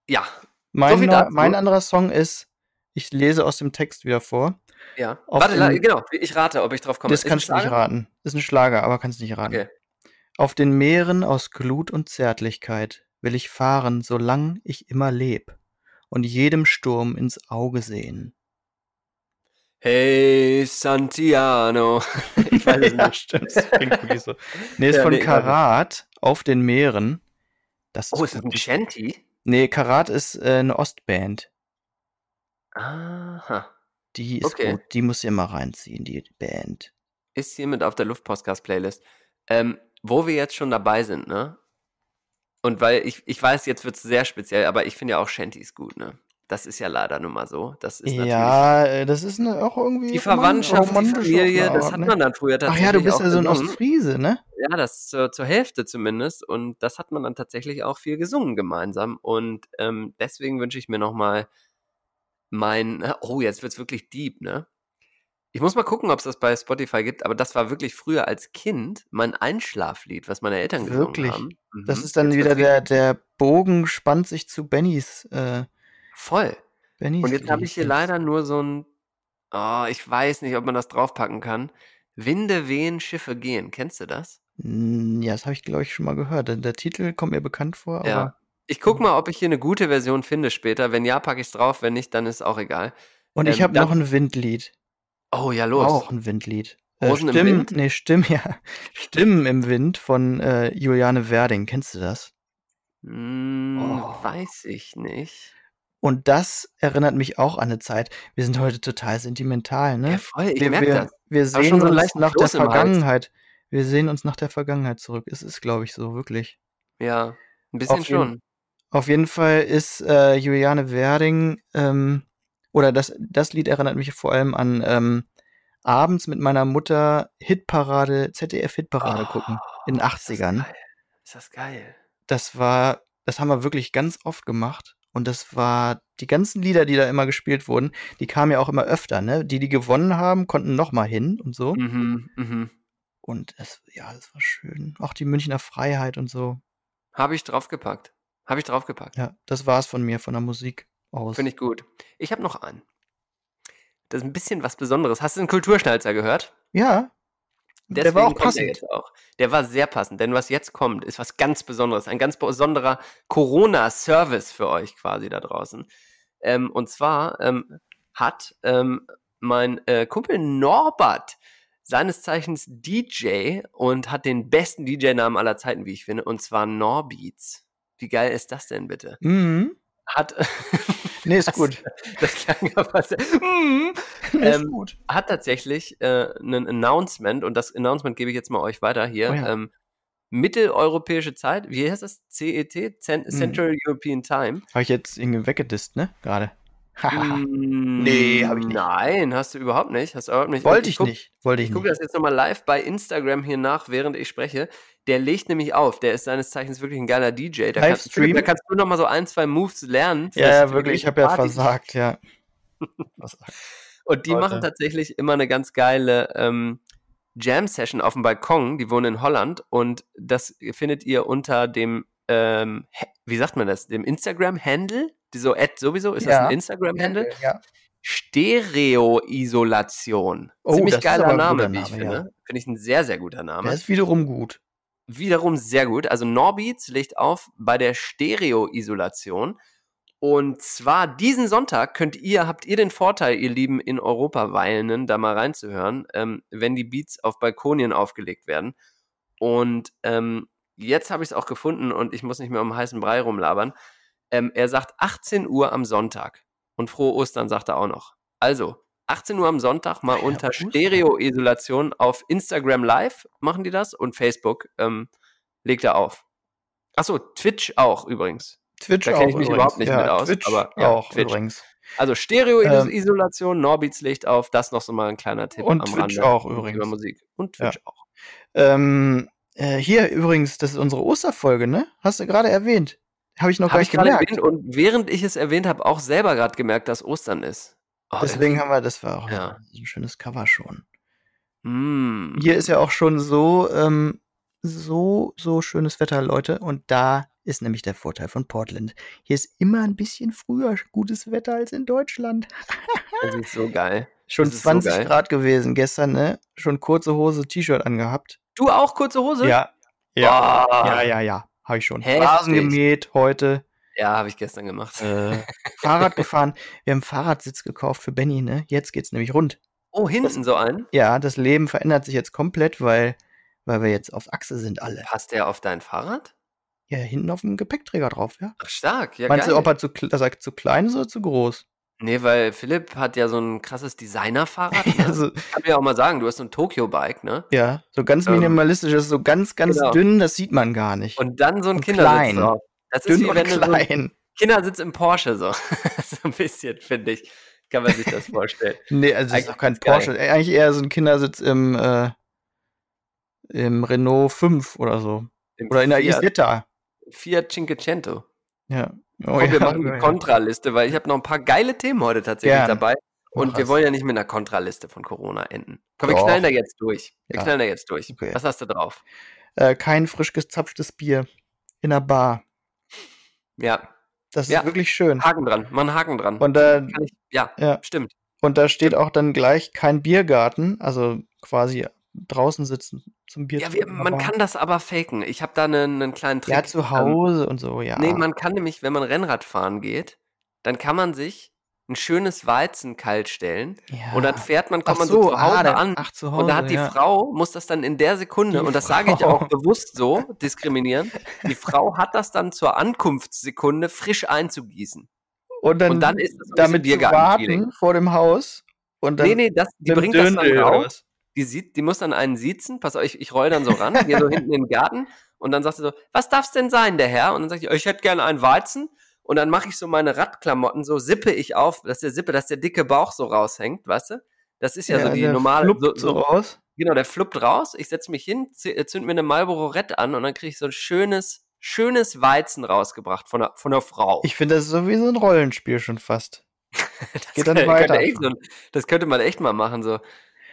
ja, mein, neu- dazu. mein anderer Song ist, ich lese aus dem Text wieder vor. ja. Auf Warte, den- genau, ich rate, ob ich drauf komme. das Ist kannst du nicht raten. Ist ein Schlager, aber kannst nicht raten. Okay. Auf den Meeren aus Glut und Zärtlichkeit will ich fahren, solang ich immer leb und jedem Sturm ins Auge sehen. Hey, Santiano. ich weiß es ja, nicht. stimmt. Das klingt wirklich so. Nee, ist Ja, von nee. Karat auf den Meeren. Das ist Oh, ist das ein. Shanty? Nee, Karat ist äh, eine Ostband. Aha. Die ist Okay. gut. Die muss ihr mal reinziehen, die Band. Ist hiermit auf der Luftpostcast-Playlist. Ähm, wo wir jetzt schon dabei sind, ne? Und weil ich, ich weiß, jetzt wird es sehr speziell, aber ich finde ja auch Shantys gut, ne? Das ist ja leider nun mal so. Das ist natürlich Ja, äh, das ist ne, auch irgendwie die Verwandtschaft, die Familie, eine das hat ne? man dann früher Ach tatsächlich ja, du bist ja so ein. Ostfriese, ne? Ja, das zur, zur Hälfte zumindest. Und das hat man dann tatsächlich auch viel gesungen gemeinsam. Und ähm, deswegen wünsche ich mir nochmal mein. Oh, jetzt wird's wirklich deep, ne? Ich muss mal gucken, ob es das bei Spotify gibt, aber das war wirklich früher als Kind mein Einschlaflied, was meine Eltern gesungen Wirklich? haben. Das Mhm. ist dann Jetzt wieder der, der Bogen spannt sich zu Bennys, äh, voll. Bennys Und jetzt habe ich hier leider nur so ein. Oh, ich weiß nicht, ob man das draufpacken kann. Winde wehen, Schiffe gehen. Kennst du das? Ja, das habe ich, glaube ich, schon mal gehört. Der, Titel kommt mir bekannt vor, Ja. Ich guck mal, ob ich hier eine gute Version finde später. Wenn ja, packe ich es drauf. Wenn nicht, dann ist auch egal. Und ich Ähm, habe dann- noch ein Windlied. Oh ja, los. Auch ein Windlied. Äh, Rosen im Stimmen, Wind? nee, Stimmen, ja. Stimmen im Wind von äh, Juliane Werding. Kennst du das? Hm, Oh. Weiß ich nicht. Und das erinnert mich auch an eine Zeit. Wir sind heute total sentimental, ne? Ja, voll, ich wir, merke wir, das. wir sehen so uns nach der im. Vergangenheit. Wir sehen uns nach der Vergangenheit zurück. Es ist, glaube ich, so, wirklich. Ja, ein bisschen Auf jeden- schon. Auf jeden Fall ist äh, Juliane Werding, ähm, oder das, das Lied erinnert mich vor allem an ähm, abends mit meiner Mutter Hitparade, ZDF-Hitparade gucken in den Oh, ist das 80ern. geil. Ist das geil. Das war, das haben wir wirklich ganz oft gemacht. Und das war, die ganzen Lieder, die da immer gespielt wurden, die kamen ja auch immer öfter, ne? Die, die gewonnen haben, konnten noch mal hin und so. Mhm, mhm. Und es, ja, das war schön. Auch die Münchner Freiheit und so. Habe ich draufgepackt. Habe ich draufgepackt. Ja, das war's von mir, von der Musik aus. Finde ich gut. Ich habe noch einen. Das ist ein bisschen was Besonderes. Hast du den Kulturschnalzer gehört? Ja. der Deswegen war auch passend. jetzt auch. Der war sehr passend, denn was jetzt kommt, ist was ganz Besonderes. Ein ganz besonderer Corona-Service für euch quasi da draußen. Ähm, und zwar ähm, hat ähm, mein äh, Kumpel Norbert seines Zeichens DJ und hat den besten DJ-Namen aller Zeiten, wie ich finde, und zwar Norbeats. Wie geil ist das denn bitte? Mhm. Hat, Nee, ist Das- gut. das klang aber sehr, Mm. ist Ähm, gut. hat tatsächlich äh, ein Announcement und das Announcement gebe ich jetzt mal euch weiter hier. Oh ja. ähm, Mitteleuropäische Zeit, wie heißt das? CET? Cen Mhm. Central European Time. Habe ich jetzt irgendwie weggedisst, ne? Gerade. Nee, hab ich nicht. Nein, hast du überhaupt nicht. Hast du überhaupt nicht. Wollte ich guck- nicht. Wollte ich Ich gucke das jetzt nochmal live bei Instagram hier nach, während ich spreche. Der legt nämlich auf. Der ist seines Zeichens wirklich ein geiler DJ. Da, kannst, Livestream? da kannst du nochmal so ein, zwei Moves lernen. Ja, wirklich. Ich habe ja versagt, ja. Und die Leute. machen tatsächlich immer eine ganz geile ähm, Jam-Session auf dem Balkon. Die wohnen in Holland und das findet ihr unter dem, ähm, wie sagt man das, dem Instagram-Handle? So, Ad sowieso, ist das Ja. ein Instagram-Handle? Ja. Stereo-Isolation. Oh, Ziemlich das geiler Name, guter wie ich Name, finde. Finde ich ein sehr, sehr guter Name. Der ist wiederum gut. Wiederum sehr gut. Also Norbeats legt auf bei der Stereo-Isolation. Und zwar diesen Sonntag könnt ihr, habt ihr den Vorteil, ihr lieben in Europa Weilenden, da mal reinzuhören, ähm, wenn die Beats auf Balkonien aufgelegt werden. Und ähm, jetzt habe ich es auch gefunden und ich muss nicht mehr um heißen Brei rumlabern. Ähm, er sagt 18 Uhr am Sonntag. Und frohe Ostern sagt er auch noch. Also, 18 Uhr am Sonntag mal ja, unter. Stereo-Isolation auf Instagram Live machen die das und Facebook ähm, legt er auf. Achso, Twitch auch übrigens. Twitch Da auch kenn ich mich übrigens. überhaupt nicht ja, mit aus, Twitch aber ja, auch Twitch. übrigens. Also Ähm, Stereo-Isolation, Norbeats legt auf, das noch so mal ein kleiner Tipp Und am Twitch Rande auch über übrigens. Musik. Und Twitch auch. Ähm, äh, hier übrigens, das ist unsere Osterfolge, ne? Hast du gerade erwähnt. Habe ich noch Habe gar ich nicht gemerkt. und während ich es erwähnt habe, auch selber gerade gemerkt, dass Ostern ist. Oh, Deswegen haben wir, das war auch Ja. ein schönes Cover schon. Mm. Hier ist ja auch schon so, ähm, so, so schönes Wetter, Leute. Und da ist nämlich der Vorteil von Portland. Hier ist immer ein bisschen früher gutes Wetter als in Deutschland. Das ist so geil. Schon Das ist so 20 geil. Grad gewesen gestern, ne? Schon kurze Hose, T-Shirt angehabt. Du auch kurze Hose? Ja. Ja. Ja, ja, ja. Habe ich schon. Heftig. Rasen gemäht heute. Ja, habe ich gestern gemacht. Äh, Fahrrad gefahren. Wir haben Fahrradsitz gekauft für Benny, ne? Jetzt geht's nämlich rund. Oh, hinten so ein? Ja, das Leben verändert sich jetzt komplett, weil, weil wir jetzt auf Achse sind alle. Passt der auf dein Fahrrad? Ja, hinten auf dem Gepäckträger drauf, ja. Ach, stark. Ja, Meinst geil. du, ob er zu, dass er zu klein ist oder zu groß? Nee, weil Philipp hat ja so ein krasses Designer-Fahrrad. Ne? Also, Kann mir auch mal sagen, du hast so ein Tokyo-Bike, ne? ja, so ganz Ähm, minimalistisch, das ist so ganz, ganz genau. dünn, das sieht man gar nicht. Und dann so ein Und Kindersitz klein. Das ist dünn wie und wenn du so ein klein. Kindersitz im Porsche, so. so ein bisschen, finde ich. Kann man sich das vorstellen. Nee, also das ist auch kein ganz geil. Porsche. Äh, Eigentlich eher so ein Kindersitz im, äh, im Renault 5 oder so. Im Oder in der Fiat, Isetta. Fiat Cinquecento. Ja. Oh, Komm, wir ja, machen die ja. Kontraliste, weil ich habe noch ein paar geile Themen heute tatsächlich Gern. dabei. Und wir wollen ja nicht mit einer Kontraliste von Corona enden. Komm, wir Doch. knallen da jetzt durch. Wir Ja. knallen da jetzt durch. Okay. Was hast du drauf? Äh, kein frisch gezapftes Bier in einer Bar. Ja, Das Ja. ist wirklich schön. Haken dran. Einen Haken dran. Und da, Kann ich, ja, ja, stimmt. und da steht auch dann gleich kein Biergarten, also quasi draußen sitzen zum Bier Ja, wir, man kann das aber faken. Ich habe da einen, einen kleinen Trick. Ja, zu Ähm, Hause und so, ja. Nee, man kann nämlich, wenn man Rennrad fahren geht, dann kann man sich ein schönes Weizen kalt stellen ja. und dann fährt man, kommt man so, so, zu ah, Hause dann- an ach, zu und da hat Hause, die ja. Frau, muss das dann in der Sekunde, Die und das sage ich auch Frau. bewusst so, diskriminieren, die Frau hat das dann zur Ankunftssekunde frisch einzugießen. Und dann, und dann ist das damit Biergarten-Feeling. warten vor dem Haus und dann Nee, nee, das, die bringt das dann raus. Die, sieht, die muss dann einen siezen, pass auf, ich, ich roll dann so ran, gehe so hinten in den Garten und dann sagt sie so, was darf's denn sein, der Herr? Und dann sage ich, ich hätte gerne einen Weizen. Und dann mache ich so meine Radklamotten, so sippe ich auf, dass der Sippe, dass der dicke Bauch so raushängt, weißt du? Das ist ja, so die der normale, so, so, so, raus. genau, der fluppt raus, ich setze mich hin, z- zünd mir eine Marlboro Red an und dann kriege ich so ein schönes, schönes Weizen rausgebracht von der, von der Frau. Ich finde, das ist so wie so ein Rollenspiel schon fast. das geht dann könnte weiter. echt so, das könnte man echt mal machen, so.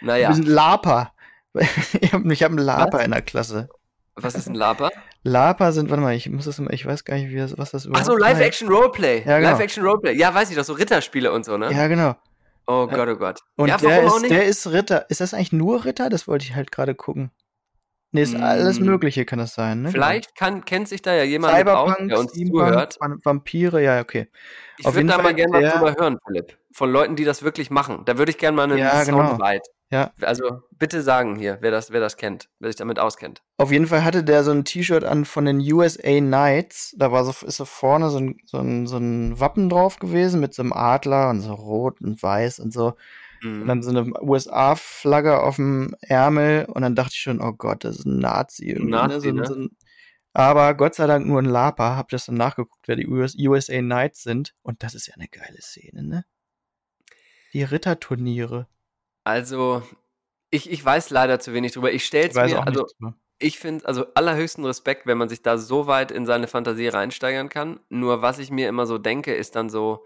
Naja, Wir sind Laper. ich habe hab einen Laper Was? in der Klasse. was ist ein Laper? Laper sind, warte mal, ich muss das immer, ich weiß gar nicht, wie das, was das Ach so, überhaupt heißt. Live-Action-Roleplay. Ja, genau. Live-Action-Roleplay. Ja, weiß ich doch, so Ritterspiele und so, ne? Ja, genau. Oh Gott, oh Gott. Und ja, der, ist, der ist Ritter. Ist das eigentlich nur Ritter? Das wollte ich halt gerade gucken. Nee, ist alles Mm, Mögliche kann das sein, ne? Vielleicht kann, kennt sich da ja jemand mit aus, Cyberpunk, der uns Steampunk, zuhört. Vam- Vampire, ja, okay. Ich würde da Fall mal gerne der- drüber hören, Philipp. Von Leuten, die das wirklich machen. Da würde ich gerne mal einen Ja, genau. Ja. Also bitte sagen hier, wer das, wer das kennt, wer sich damit auskennt. Auf jeden Fall hatte der so ein T-Shirt an von den USA Knights. Da war so, ist so vorne so ein, so, ein, so ein Wappen drauf gewesen mit so einem Adler und so rot und weiß und so. Und Mhm. dann so eine USA-Flagge auf dem Ärmel und dann dachte ich schon, oh Gott, das ist ein Nazi. irgendwie, Nazi, so, ein- ne? so ein, aber Gott sei Dank nur ein Laper. Hab das dann nachgeguckt, wer die US USA Knights sind. Und das ist ja eine geile Szene, ne? Die Ritterturniere. Also, ich, ich weiß leider zu wenig drüber. Ich stell's weiß mir, also mehr. ich finde, also allerhöchsten Respekt, wenn man sich da so weit in seine Fantasie reinsteigern kann. Nur was ich mir immer so denke, ist dann so,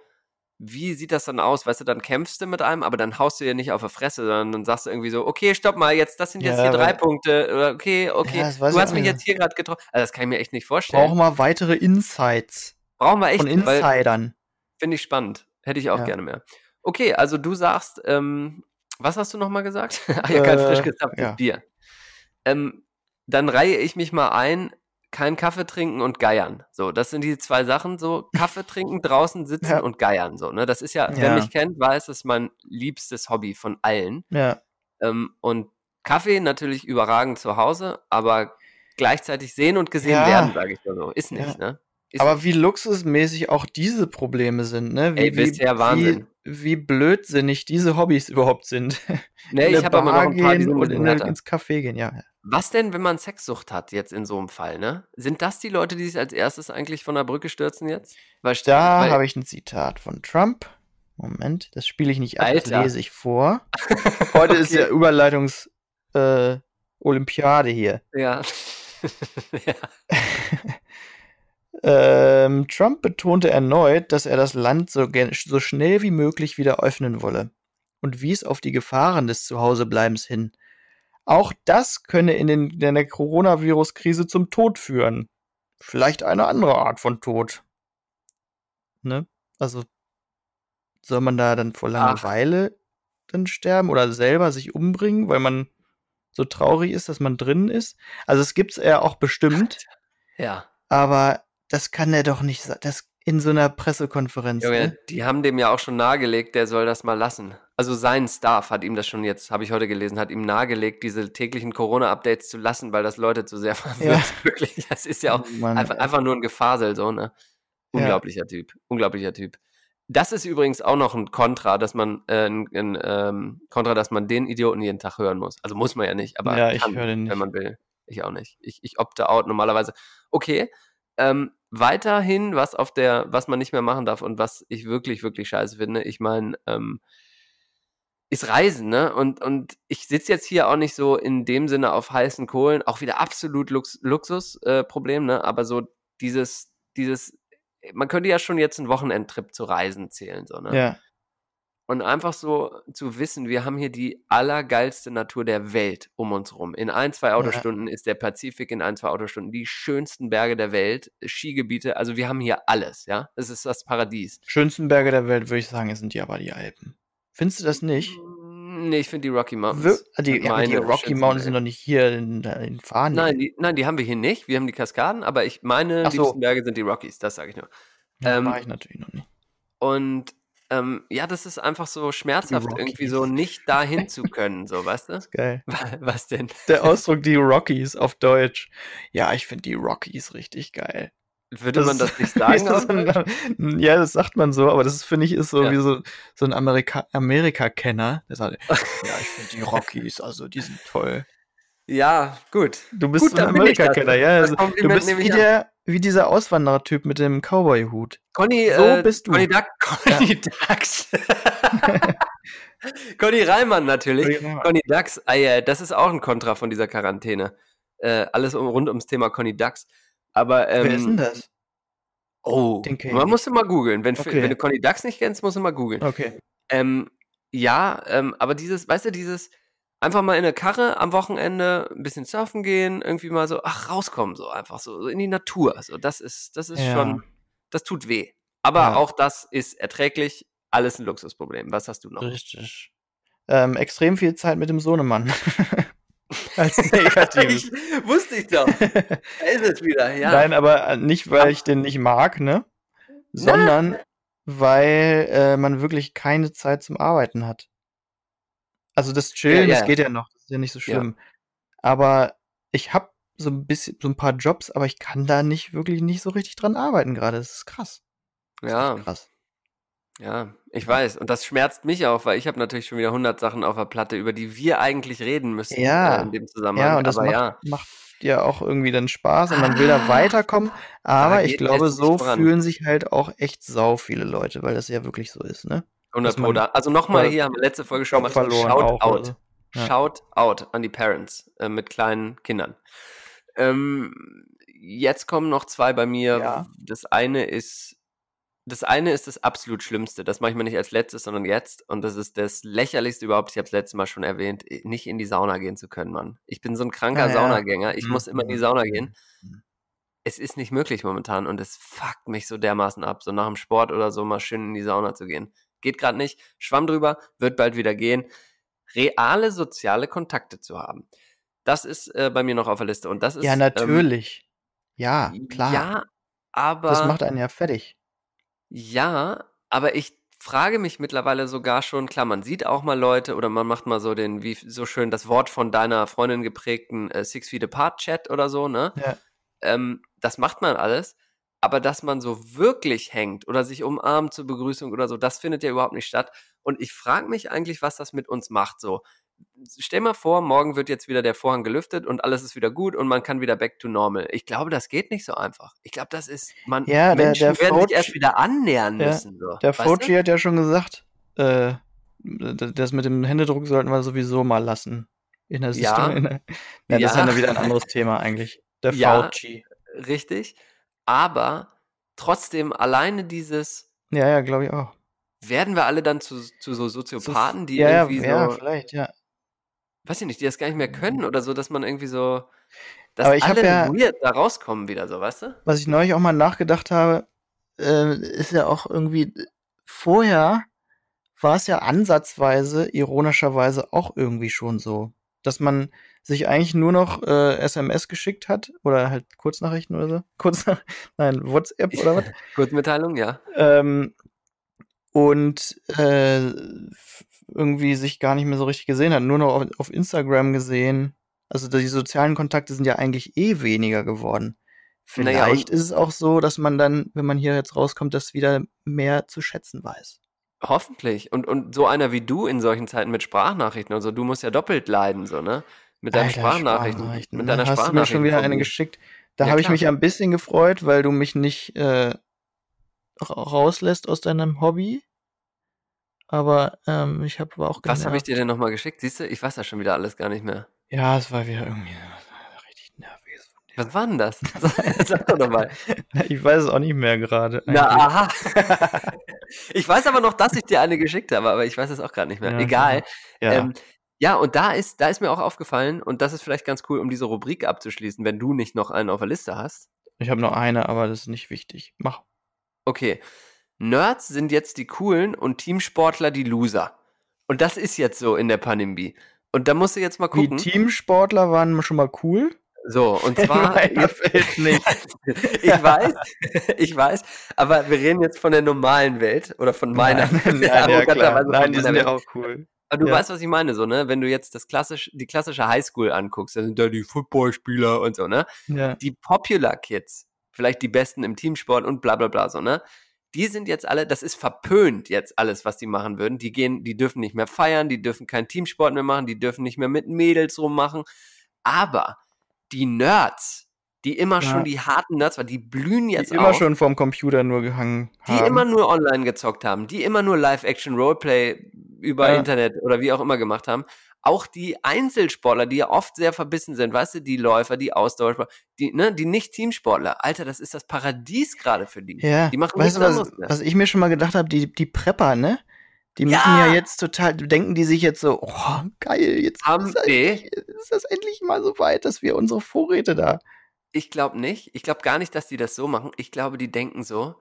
wie sieht das dann aus? Weißt du, dann kämpfst du mit einem, aber dann haust du ja nicht auf die Fresse, sondern dann sagst du irgendwie so, okay, stopp mal, jetzt, das sind jetzt Ja, hier drei Punkte, oder okay, okay, Ja, du hast mich jetzt hier gerade getroffen. Also das kann ich mir echt nicht vorstellen. Brauchen wir weitere Insights Brauchen wir echt, von Insidern. finde ich spannend. Hätte ich auch Ja. gerne mehr. Okay, also du sagst, ähm, was hast du nochmal gesagt? Ach ja, kein Äh, frisch gezapftes ja. Bier. Ähm, dann reihe ich mich mal ein, kein Kaffee trinken und geiern. So, das sind die zwei Sachen. So, Kaffee trinken, draußen sitzen Ja. und geiern. So, ne? Das ist ja, wer Ja. mich kennt, weiß, das ist mein liebstes Hobby von allen. Ja. Ähm, und Kaffee natürlich überragend zu Hause, aber gleichzeitig sehen und gesehen Ja. werden, sage ich mal so. Ist nicht, ne? Ist Aber wie luxusmäßig auch diese Probleme sind, ne? Wie, Ey, bisher Wahnsinn. Wie, wie blödsinnig diese Hobbys überhaupt sind. Nee, in ich habe aber noch ein paar, die sind und in ins Café gehen, ja. Was denn, wenn man Sexsucht hat, jetzt in so einem Fall, ne? Sind das die Leute, die sich als erstes eigentlich von der Brücke stürzen jetzt? Weil, Da habe ich ein Zitat von Trump. Moment, das spiele ich nicht ab, das Alter. lese ich vor. Heute ist ja Überleitungs äh, Olympiade hier. Ja. ja. Ähm, Trump betonte erneut, dass er das Land so, so schnell wie möglich wieder öffnen wolle und wies auf die Gefahren des Zuhausebleibens hin. Auch das könne in, den, in der Coronavirus-Krise zum Tod führen. Vielleicht eine andere Art von Tod. Ne? Also soll man da dann vor Langeweile dann sterben oder selber sich umbringen, weil man so traurig ist, dass man drin ist? Also es gibt's ja auch bestimmt. Ja. Aber das kann er doch nicht. Das in so einer Pressekonferenz. Junge, Ne? die haben dem ja auch schon nahegelegt, der soll das mal lassen. Also sein Staff hat ihm das schon jetzt, habe ich heute gelesen, hat ihm nahegelegt, diese täglichen Corona-Updates zu lassen, weil das Leute zu sehr verwirrt. Wirklich, das ist ja auch Oh Mann, einfach, einfach nur ein Gefasel, so, ne? Ja. Unglaublicher Typ. Unglaublicher Typ. Das ist übrigens auch noch ein Kontra, dass man, äh, ein, ein ähm, Kontra, dass man den Idioten jeden Tag hören muss. Also muss man ja nicht, aber Ja, ich kann, höre den nicht. wenn man will. Ich auch nicht. Ich, ich opte out normalerweise. Okay, Ähm, weiterhin, was auf der, was man nicht mehr machen darf und was ich wirklich, wirklich scheiße finde, ich meine, ähm, ist Reisen, ne? Und, und ich sitze jetzt hier auch nicht so in dem Sinne auf heißen Kohlen, auch wieder absolut Lux Luxusproblem, äh, ne? Aber so dieses, dieses, man könnte ja schon jetzt einen Wochenendtrip zu Reisen zählen, so, ne? Ja. Und einfach so zu wissen, wir haben hier die allergeilste Natur der Welt um uns rum. In ein, zwei Autostunden ist der Pazifik, in ein, zwei Autostunden die schönsten Berge der Welt, Skigebiete. Also wir haben hier alles, ja. Es ist das Paradies. Schönsten Berge der Welt, würde ich sagen, sind die aber die Alpen. Findest du das nicht? Nee, ich finde die Rocky Mountains. Wir, die, ja, die meine Rocky Mountains sind doch nicht hier in, in Fahren. Nein, die, nein, die haben wir hier nicht. Wir haben die Kaskaden, aber ich meine, die so. liebsten Berge sind die Rockies, das sage ich nur. ja, ähm, war ich natürlich noch nicht. Und ähm, ja, das ist einfach so schmerzhaft, irgendwie so nicht dahin zu können, so, weißt du? Geil. Was denn? Der Ausdruck die Rockies auf Deutsch. Ja, ich finde die Rockies richtig geil. Würde man das nicht sagen? Deutsch? ein, ja, das sagt man so, aber das finde ich, ist so Ja. wie so, so ein Amerika Amerika-Kenner, der sagt, ja, ich finde die Rockies, also die sind toll. Ja, gut. Du bist Gut, so ein. Amerika-Kenner, ja. Also, du bist wie der, wie dieser Auswanderer-Typ mit dem Cowboy-Hut. Conny, So äh, bist du. Conny Duck, Conny Ducks. Conny Reimann natürlich. Conny Ducks, ah, ja, das ist auch ein Kontra von dieser Quarantäne. Äh, alles um, rund ums Thema Conny Ducks. Aber, ähm, Wer ist denn das? Oh, man muss immer googeln. Wenn, Okay. wenn du Conny Ducks nicht kennst, musst du mal googeln. Okay. Ähm, ja, ähm, aber dieses, weißt du, dieses einfach mal in eine Karre am Wochenende ein bisschen surfen gehen, irgendwie mal so, ach, rauskommen, so einfach so, so in die Natur. So, das ist, das ist Ja. schon, das tut weh. Aber Ja. auch das ist erträglich, alles ein Luxusproblem. Was hast du noch? Richtig. Ähm, extrem viel Zeit mit dem Sohnemann. Als Negatives. ich, wusste ich doch. Da ist es wieder, ja. Nein, aber äh, nicht, weil ich den nicht mag, ne? Sondern weil äh, man wirklich keine Zeit zum Arbeiten hat. Also das Chillen, ja, das ja. geht ja noch, das ist ja nicht so schlimm. Aber ich habe so ein bisschen, so ein paar Jobs, aber ich kann da nicht wirklich nicht so richtig dran arbeiten gerade. Das ist krass. Das ist Ja, echt krass. ja, ich weiß. Und das schmerzt mich auch, weil ich habe natürlich schon wieder 100 Sachen auf der Platte, über die wir eigentlich reden müssen Ja. äh, in dem Zusammenhang. Ja, und das aber macht, ja. macht ja auch irgendwie dann Spaß und man will da Ah, weiterkommen. Aber ich geht glaube, so fühlen sich halt auch echt sau viele Leute, weil das ja wirklich so ist, ne? 100 dass man- Pro da. Also nochmal hier, haben wir letzte Folge schon gemacht. verloren Shout auch. out. oder so. Ja. Shout out an die Parents äh, mit kleinen Kindern. Ähm, jetzt kommen noch zwei bei mir. Ja. Das eine ist, das eine ist das absolut Schlimmste. Das mache ich mir nicht als letztes, sondern jetzt. Und das ist das lächerlichste überhaupt. Ich habe es letztes Mal schon erwähnt, nicht in die Sauna gehen zu können, Mann. Ich bin so ein kranker Ja, ja. Saunagänger. Ich Mhm, muss immer in die mhm, Sauna gehen. mhm. Es ist nicht möglich momentan und es fuckt mich so dermaßen ab, so nach dem Sport oder so mal schön in die Sauna zu gehen. Geht gerade nicht. Schwamm drüber, wird bald wieder gehen. Reale soziale Kontakte zu haben. Das ist äh, bei mir noch auf der Liste. Und das ist. Ja, natürlich. ja, Ähm, klar. Ja, aber. das macht einen ja fertig. Ja, aber ich frage mich mittlerweile sogar schon, klar, man sieht auch mal Leute oder man macht mal so den, wie so schön das Wort von deiner Freundin geprägten äh, Six Feet Apart Chat oder so, ne? Ja. Ähm, das macht man alles. Aber dass man so wirklich hängt oder sich umarmt zur Begrüßung oder so, das findet ja überhaupt nicht statt. Und ich frage mich eigentlich, was das mit uns macht. So, stell mal vor, morgen wird jetzt wieder der Vorhang gelüftet und alles ist wieder gut und man kann wieder back to normal. Ich glaube, das geht nicht so einfach. Ich glaube, das ist, man, Ja, der- Menschen der werden sich Fauci- erst wieder annähern Ja, müssen. So. Der? Fauci hat ja schon gesagt, äh, das mit dem Händedruck sollten wir sowieso mal lassen. In der Ja. System. In der, ja, das ist Ja. ja wieder ein anderes Thema eigentlich. Der Ja. Fauci. Richtig. Aber trotzdem alleine dieses, Ja, ja, glaube ich auch. werden wir alle dann zu, zu so So- Soziopathen, die ja, ja, irgendwie ja, so, vielleicht, ja. weiß ich nicht, die das gar nicht mehr können oder so, dass man irgendwie so, dass Aber ich alle ja- weird da rauskommen wieder, so, weißt du? Was ich neulich auch mal nachgedacht habe, äh, ist ja auch irgendwie, vorher war es ja ansatzweise, ironischerweise auch irgendwie schon so, dass man sich eigentlich nur noch äh, SMS geschickt hat oder halt Kurznachrichten oder so. Kurznach Nein, WhatsApp oder was? Kurzmitteilung, ja. ähm, und äh, irgendwie sich gar nicht mehr so richtig gesehen hat, nur noch auf, auf Instagram gesehen. Also die sozialen Kontakte sind ja eigentlich eh weniger geworden. Naja, Vielleicht und- ist es auch so, dass man dann, wenn man hier jetzt rauskommt, das wieder mehr zu schätzen weiß. Hoffentlich. Und, und so einer wie du in solchen Zeiten mit Sprachnachrichten und so, du musst ja doppelt leiden, so, ne? Mit deinen Alter, Sprachnachrichten. Sprachnachrichten, Mit ne? deiner Hast du mir schon wieder eine geschickt? Da Ja, habe ich mich ein bisschen gefreut, weil du mich nicht äh, ra- rauslässt aus deinem Hobby. Aber ähm, ich habe auch Was habe ich genervt. dir denn nochmal geschickt? Siehst du, ich weiß das schon wieder alles gar nicht mehr. Ja, es war wieder irgendwie richtig nervig. Was war denn das? Sag doch nochmal. Ich weiß es auch nicht mehr gerade. Na, aha. ich weiß aber noch, dass ich dir eine geschickt habe, aber ich weiß es auch gerade nicht mehr. Ja, Egal. Ja. Ähm, ja, und da ist, da ist mir auch aufgefallen, und das ist vielleicht ganz cool, um diese Rubrik abzuschließen, wenn du nicht noch einen auf der Liste hast. ich habe noch eine, aber das ist nicht wichtig. Mach. Okay. Nerds sind jetzt die coolen und Teamsportler die Loser. Und das ist jetzt so in der Pandemie. Und da musst du jetzt mal Die gucken. Teamsportler waren schon mal cool. So, und zwar. Fällt nicht. ich weiß, ich weiß, aber wir reden jetzt von der normalen Welt oder von meiner. Nein, nein, ja, klar. Nein, die sind ja Welt. auch cool. Aber du Ja. weißt, was ich meine, so, ne? Wenn du jetzt das klassisch, die klassische Highschool anguckst, da sind da die Footballspieler und so, ne? Ja. Die Popular Kids, vielleicht die Besten im Teamsport und bla bla bla, so, ne? Die sind jetzt alle, das ist verpönt jetzt alles, was die machen würden. Die gehen, die dürfen nicht mehr feiern, die dürfen keinen Teamsport mehr machen, die dürfen nicht mehr mit Mädels rummachen. Aber die Nerds, die immer Ja. schon die harten Nerds waren, die blühen Die jetzt immer auf. schon vorm Computer nur gehangen Die haben. immer nur online gezockt haben, die immer nur Live-Action-Roleplay über Ja. Internet oder wie auch immer gemacht haben. Auch die Einzelsportler, die ja oft sehr verbissen sind, weißt du, die Läufer, die Ausdauersportler, die, ne, die Nicht-Teamsportler. Alter, das ist das Paradies gerade für die. Ja, Die machen weißt du, was, anderes was ich mir schon mal gedacht habe, die, die Prepper, ne? Die müssen Ja. ja jetzt total, denken die sich jetzt so, oh, geil, jetzt Haben- ist, das ist das endlich mal so weit, dass wir unsere Vorräte da. Ich glaube nicht. Ich glaube gar nicht, dass die das so machen. Ich glaube, die denken so,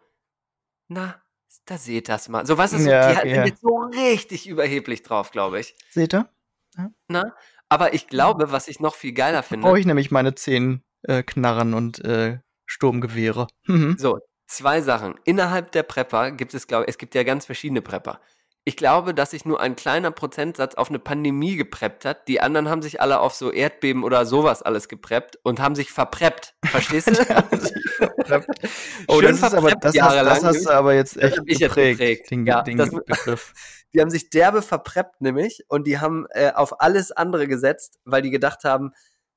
na, da seht das mal. So, du, so, Ja, die okay, sind ja. jetzt so richtig überheblich drauf, glaube ich. Seht ihr? Na? Aber ich glaube, was ich noch viel geiler finde. Brauche ich nämlich meine zehn äh, Knarren und äh, Sturmgewehre. Mhm. So, zwei Sachen. Innerhalb der Prepper gibt es, glaube es gibt ja ganz verschiedene Prepper. Ich glaube, dass sich nur ein kleiner Prozentsatz auf eine Pandemie gepreppt hat. Die anderen haben sich alle auf so Erdbeben oder sowas alles gepreppt und haben sich verpreppt. Verstehst du? Oh, Schön das ist aber, das hast, das hast du aber jetzt echt ich geprägt, geprägt. den, Ja, den das- Begriff. Die haben sich derbe verpreppt nämlich und die haben äh, auf alles andere gesetzt, weil die gedacht haben,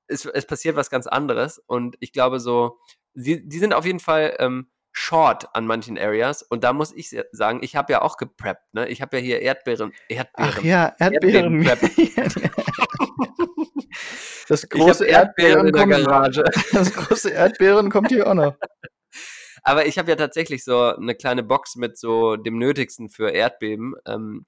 es, es passiert was ganz anderes. Und ich glaube so, sie, die sind auf jeden Fall ähm, short an manchen Areas. Und da muss ich sagen, ich habe ja auch gepreppt. Ne? Ich habe ja hier Erdbeeren. Erdbeeren. Ach ja, Erdbeeren. das ich große habe Erdbeeren in der Garage. das große Erdbeeren kommt hier auch noch. Aber ich habe ja tatsächlich so eine kleine Box mit so dem Nötigsten für Erdbeben. Ähm,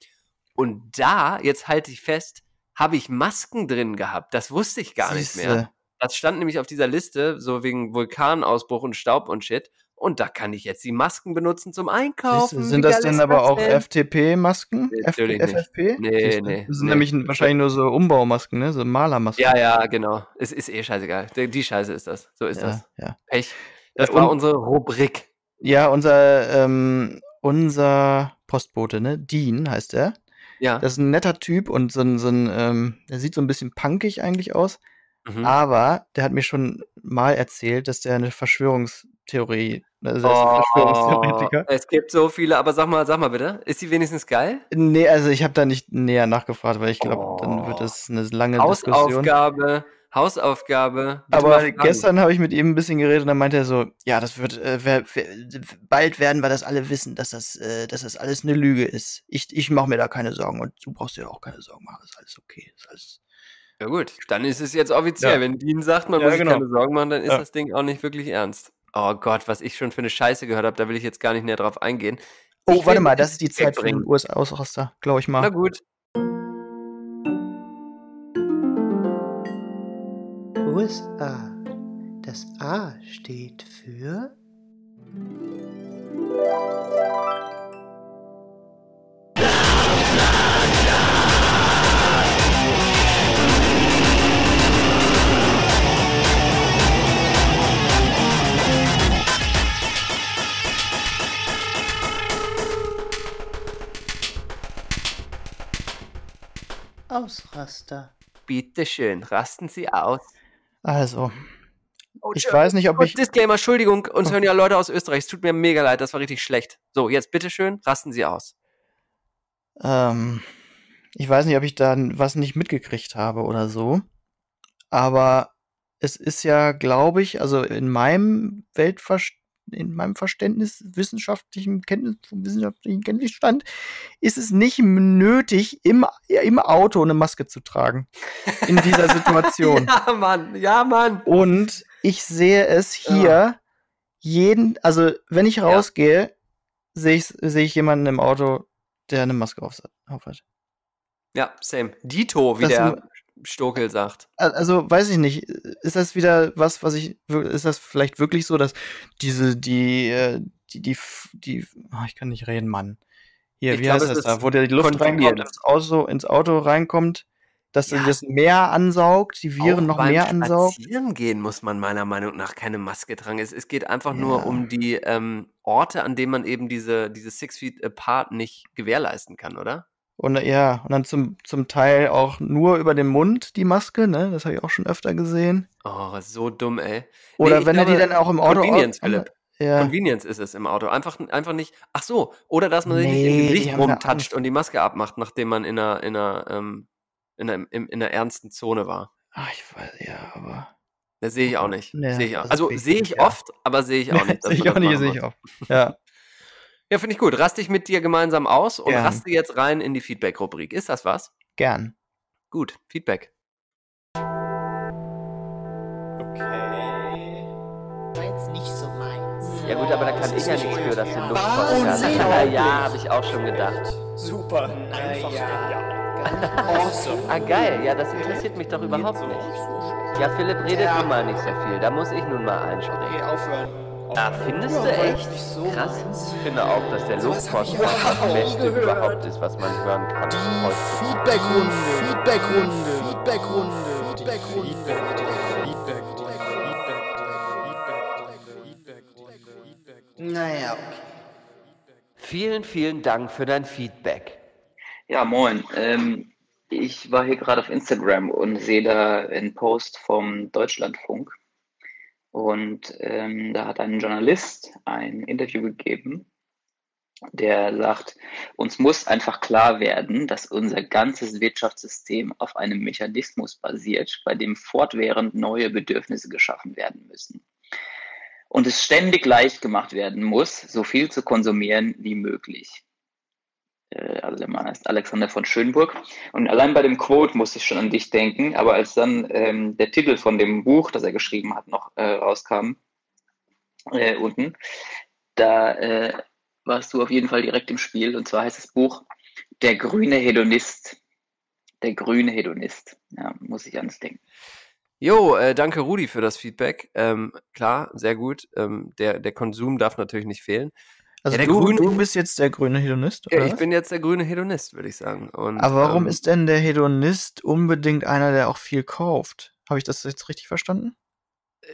und da, jetzt halte ich fest, habe ich Masken drin gehabt. Das wusste ich gar nicht mehr. Siehste. Das stand nämlich auf dieser Liste, so wegen Vulkanausbruch und Staub und Shit. Und da kann ich jetzt die Masken benutzen zum Einkaufen. Siehste, Sind das denn aber das auch? FTP-Masken? Nee, natürlich nicht. FFP? Nee, Siehste, nee, Das sind nee. nämlich wahrscheinlich nur so Umbaumasken, ne? So Malermasken. Ja, ja, genau. Es ist eh scheißegal. Die, die Scheiße ist das. So ist das. ja, ja. Pech. Das Äh, war und- unsere Rubrik. Ja, unser, ähm, unser Postbote, ne? Dean heißt er. Ja. Das ist ein netter Typ und so ein, so ein ähm, der sieht so ein bisschen punkig eigentlich aus. Mhm. Aber der hat mir schon mal erzählt, dass der eine Verschwörungstheorie, also Oh, Verschwörungstheoretiker. es gibt so viele, aber sag mal, sag mal bitte, ist die wenigstens geil? Nee, also ich habe da nicht näher nachgefragt, weil ich glaube, dann wird Oh. es eine lange Diskussion. Hausaufgabe, Hausaufgabe. Aber gestern habe ich mit ihm ein bisschen geredet und dann meinte er so, ja, das wird, äh, wer, wer, bald werden wir das alle wissen, dass das, äh, dass das alles eine Lüge ist. Ich, ich mache mir da keine Sorgen und du brauchst dir auch keine Sorgen machen, ist alles okay. Ist alles Ja gut, dann ist es jetzt offiziell. Ja. Wenn Dean sagt, man Ja, muss sich genau. keine Sorgen machen, dann ist Ja. das Ding auch nicht wirklich ernst. Oh Gott, was ich schon für eine Scheiße gehört habe, da will ich jetzt gar nicht näher drauf eingehen. Oh, Ich warte will mal, das ist die Zeit für den bringen. USA-Ausraster, glaube ich mal. Na gut. USA. Das A steht für Ausraster. Bitte schön, rasten Sie aus. Also, Oh, ich weiß nicht, ob Kurz ich. Disclaimer, Entschuldigung, uns hören ja Leute aus Österreich. Es tut mir mega leid, das war richtig schlecht. So, jetzt bitte schön, rasten Sie aus. Ähm, ich weiß nicht, ob ich da was nicht mitgekriegt habe oder so. Aber es ist ja, glaube ich, also in meinem Weltverständnis, in meinem Verständnis, wissenschaftlichen Kenntnis, vom wissenschaftlichen Kenntnisstand, ist es nicht nötig, im, im Auto eine Maske zu tragen. In dieser Situation. ja, Mann, ja, Mann. Und ich sehe es hier jeden, also wenn ich rausgehe, sehe ich, sehe ich jemanden im Auto, der eine Maske auf, auf hat. Ja, same. Dito, wie Das der Stokel sagt. Al- Also weiß ich nicht, ist das wieder was, was ich, ist das vielleicht wirklich so, dass diese, die, äh, die, die, die, ah, ich kann nicht reden, Mann. Hier, Ich wie glaub, heißt das da, wo der die Luft reinkommt, ins Auto, ins Auto reinkommt, dass Ja. das mehr ansaugt, die Viren Auch noch beim mehr ansaugt. Spazieren gehen muss man meiner Meinung nach keine Maske tragen. Es, es geht einfach Ja. nur um die ähm, Orte, an denen man eben diese, diese Six Feet Apart nicht gewährleisten kann, oder? Und ja, und dann zum, zum Teil auch nur über den Mund die Maske, ne? Das habe ich auch schon öfter gesehen. Oh, so dumm, ey. Oder ich wenn er die glaube, dann auch im Auto Convenience, Philipp. Ja. Convenience ist es im Auto. Einfach, einfach nicht. Ach so, oder dass man sich nicht Nee, im die Gesicht rumtatscht und die Maske abmacht, nachdem man in einer, in einer, ähm, in einer, in, in einer ernsten Zone war. Ach, ich weiß, ja, aber. Das sehe ich auch nicht. Ja, sehe ich auch. Also sehe ich ja. oft, aber sehe ich auch nicht. sehe ich auch nicht, sehe ich auch. Ja. Ja, finde ich gut. Raste ich mit dir gemeinsam aus und Gern. raste jetzt rein in die Feedback-Rubrik. Ist das was? Gern. Gut, Feedback. Okay. War jetzt nicht so meins. Ja gut, aber da kann ich ja nichts für, dass den Luftpostkasten- Luftpostkasten. Ja, ja, habe ich auch schon gedacht. Super. Einfach genial. Awesome. Ah, geil. Ja, das interessiert mich doch überhaupt nicht. Ja, Philipp redet Ja. nun mal nicht so viel. Da muss ich nun mal Okay, einspringen. aufhören. Ah, findest Ja, du echt? so Krass. meins. Ich finde auch, dass der Luftpostkasten das Beste überhaupt ist, was man hören kann. Die. Feedbackrunde, Feedbackrunde, Feedbackrunde, Feedbackrunde. Naja, okay. Vielen, vielen Dank für dein Feedback. Ja, moin. Ähm, ich war hier gerade auf Instagram und sehe da einen Post vom Deutschlandfunk. Und ähm, da hat ein Journalist ein Interview gegeben, der sagt, uns muss einfach klar werden, dass unser ganzes Wirtschaftssystem auf einem Mechanismus basiert, bei dem fortwährend neue Bedürfnisse geschaffen werden müssen. Und es ständig leicht gemacht werden muss, so viel zu konsumieren wie möglich also Mann heißt Alexander von Schönburg. Und allein bei dem Quote musste ich schon an dich denken, aber als dann ähm, der Titel von dem Buch, das er geschrieben hat, noch äh, rauskam, äh, unten, da äh, warst du auf jeden Fall direkt im Spiel. Und zwar heißt das Buch Der grüne Hedonist. Der grüne Hedonist. Ja, muss ich ans denken. Jo, äh, danke Rudi für das Feedback. Ähm, klar, sehr gut. Ähm, der, der Konsum darf natürlich nicht fehlen. Also Ja, der du, grüne- du bist jetzt der grüne Hedonist, Ja, oder? ich was? bin jetzt der grüne Hedonist, würde ich sagen. Und, Aber warum ähm, ist denn der Hedonist unbedingt einer, der auch viel kauft? Habe ich das jetzt richtig verstanden?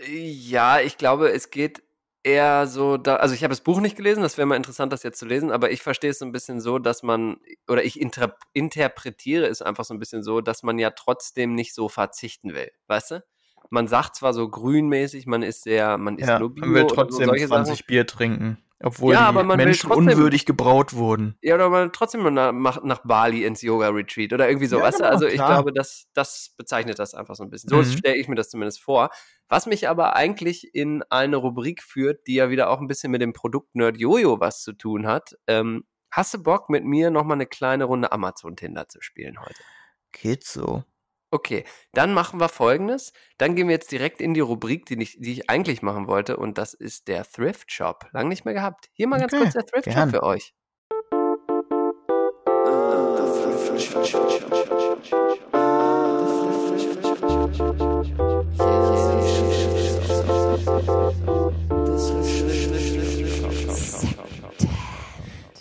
Ja, ich glaube, es geht eher so, da, also ich habe das Buch nicht gelesen, das wäre mal interessant, das jetzt zu lesen, aber ich verstehe es so ein bisschen so, dass man, oder ich inter interpretiere es einfach so ein bisschen so, dass man ja trotzdem nicht so verzichten will, weißt du? Man sagt zwar so grünmäßig, man ist sehr, man ist Ja, nur Bio man will so trotzdem solche 20 Sachen. Bier trinken, obwohl Ja, die aber Menschen trotzdem- unwürdig gebraut wurden. Ja, oder man trotzdem nach, nach, Bali ins Yoga-Retreat oder irgendwie so, Ja, weißt du? genau, Also ich klar. glaube, das, das bezeichnet das einfach so ein bisschen. So Mhm. stelle ich mir das zumindest vor. Was mich aber eigentlich in eine Rubrik führt, die ja wieder auch ein bisschen mit dem Produkt Nerd Jojo was zu tun hat. Ähm, hast du Bock, mit mir nochmal eine kleine Runde Amazon-Tinder zu spielen heute? Geht so. Okay, dann machen wir folgendes. Dann gehen wir jetzt direkt in die Rubrik, die ich, die ich eigentlich machen wollte, und das ist der Thrift Shop. Lang nicht mehr gehabt. Hier mal ganz Okay, kurz der Thrift Shop für euch.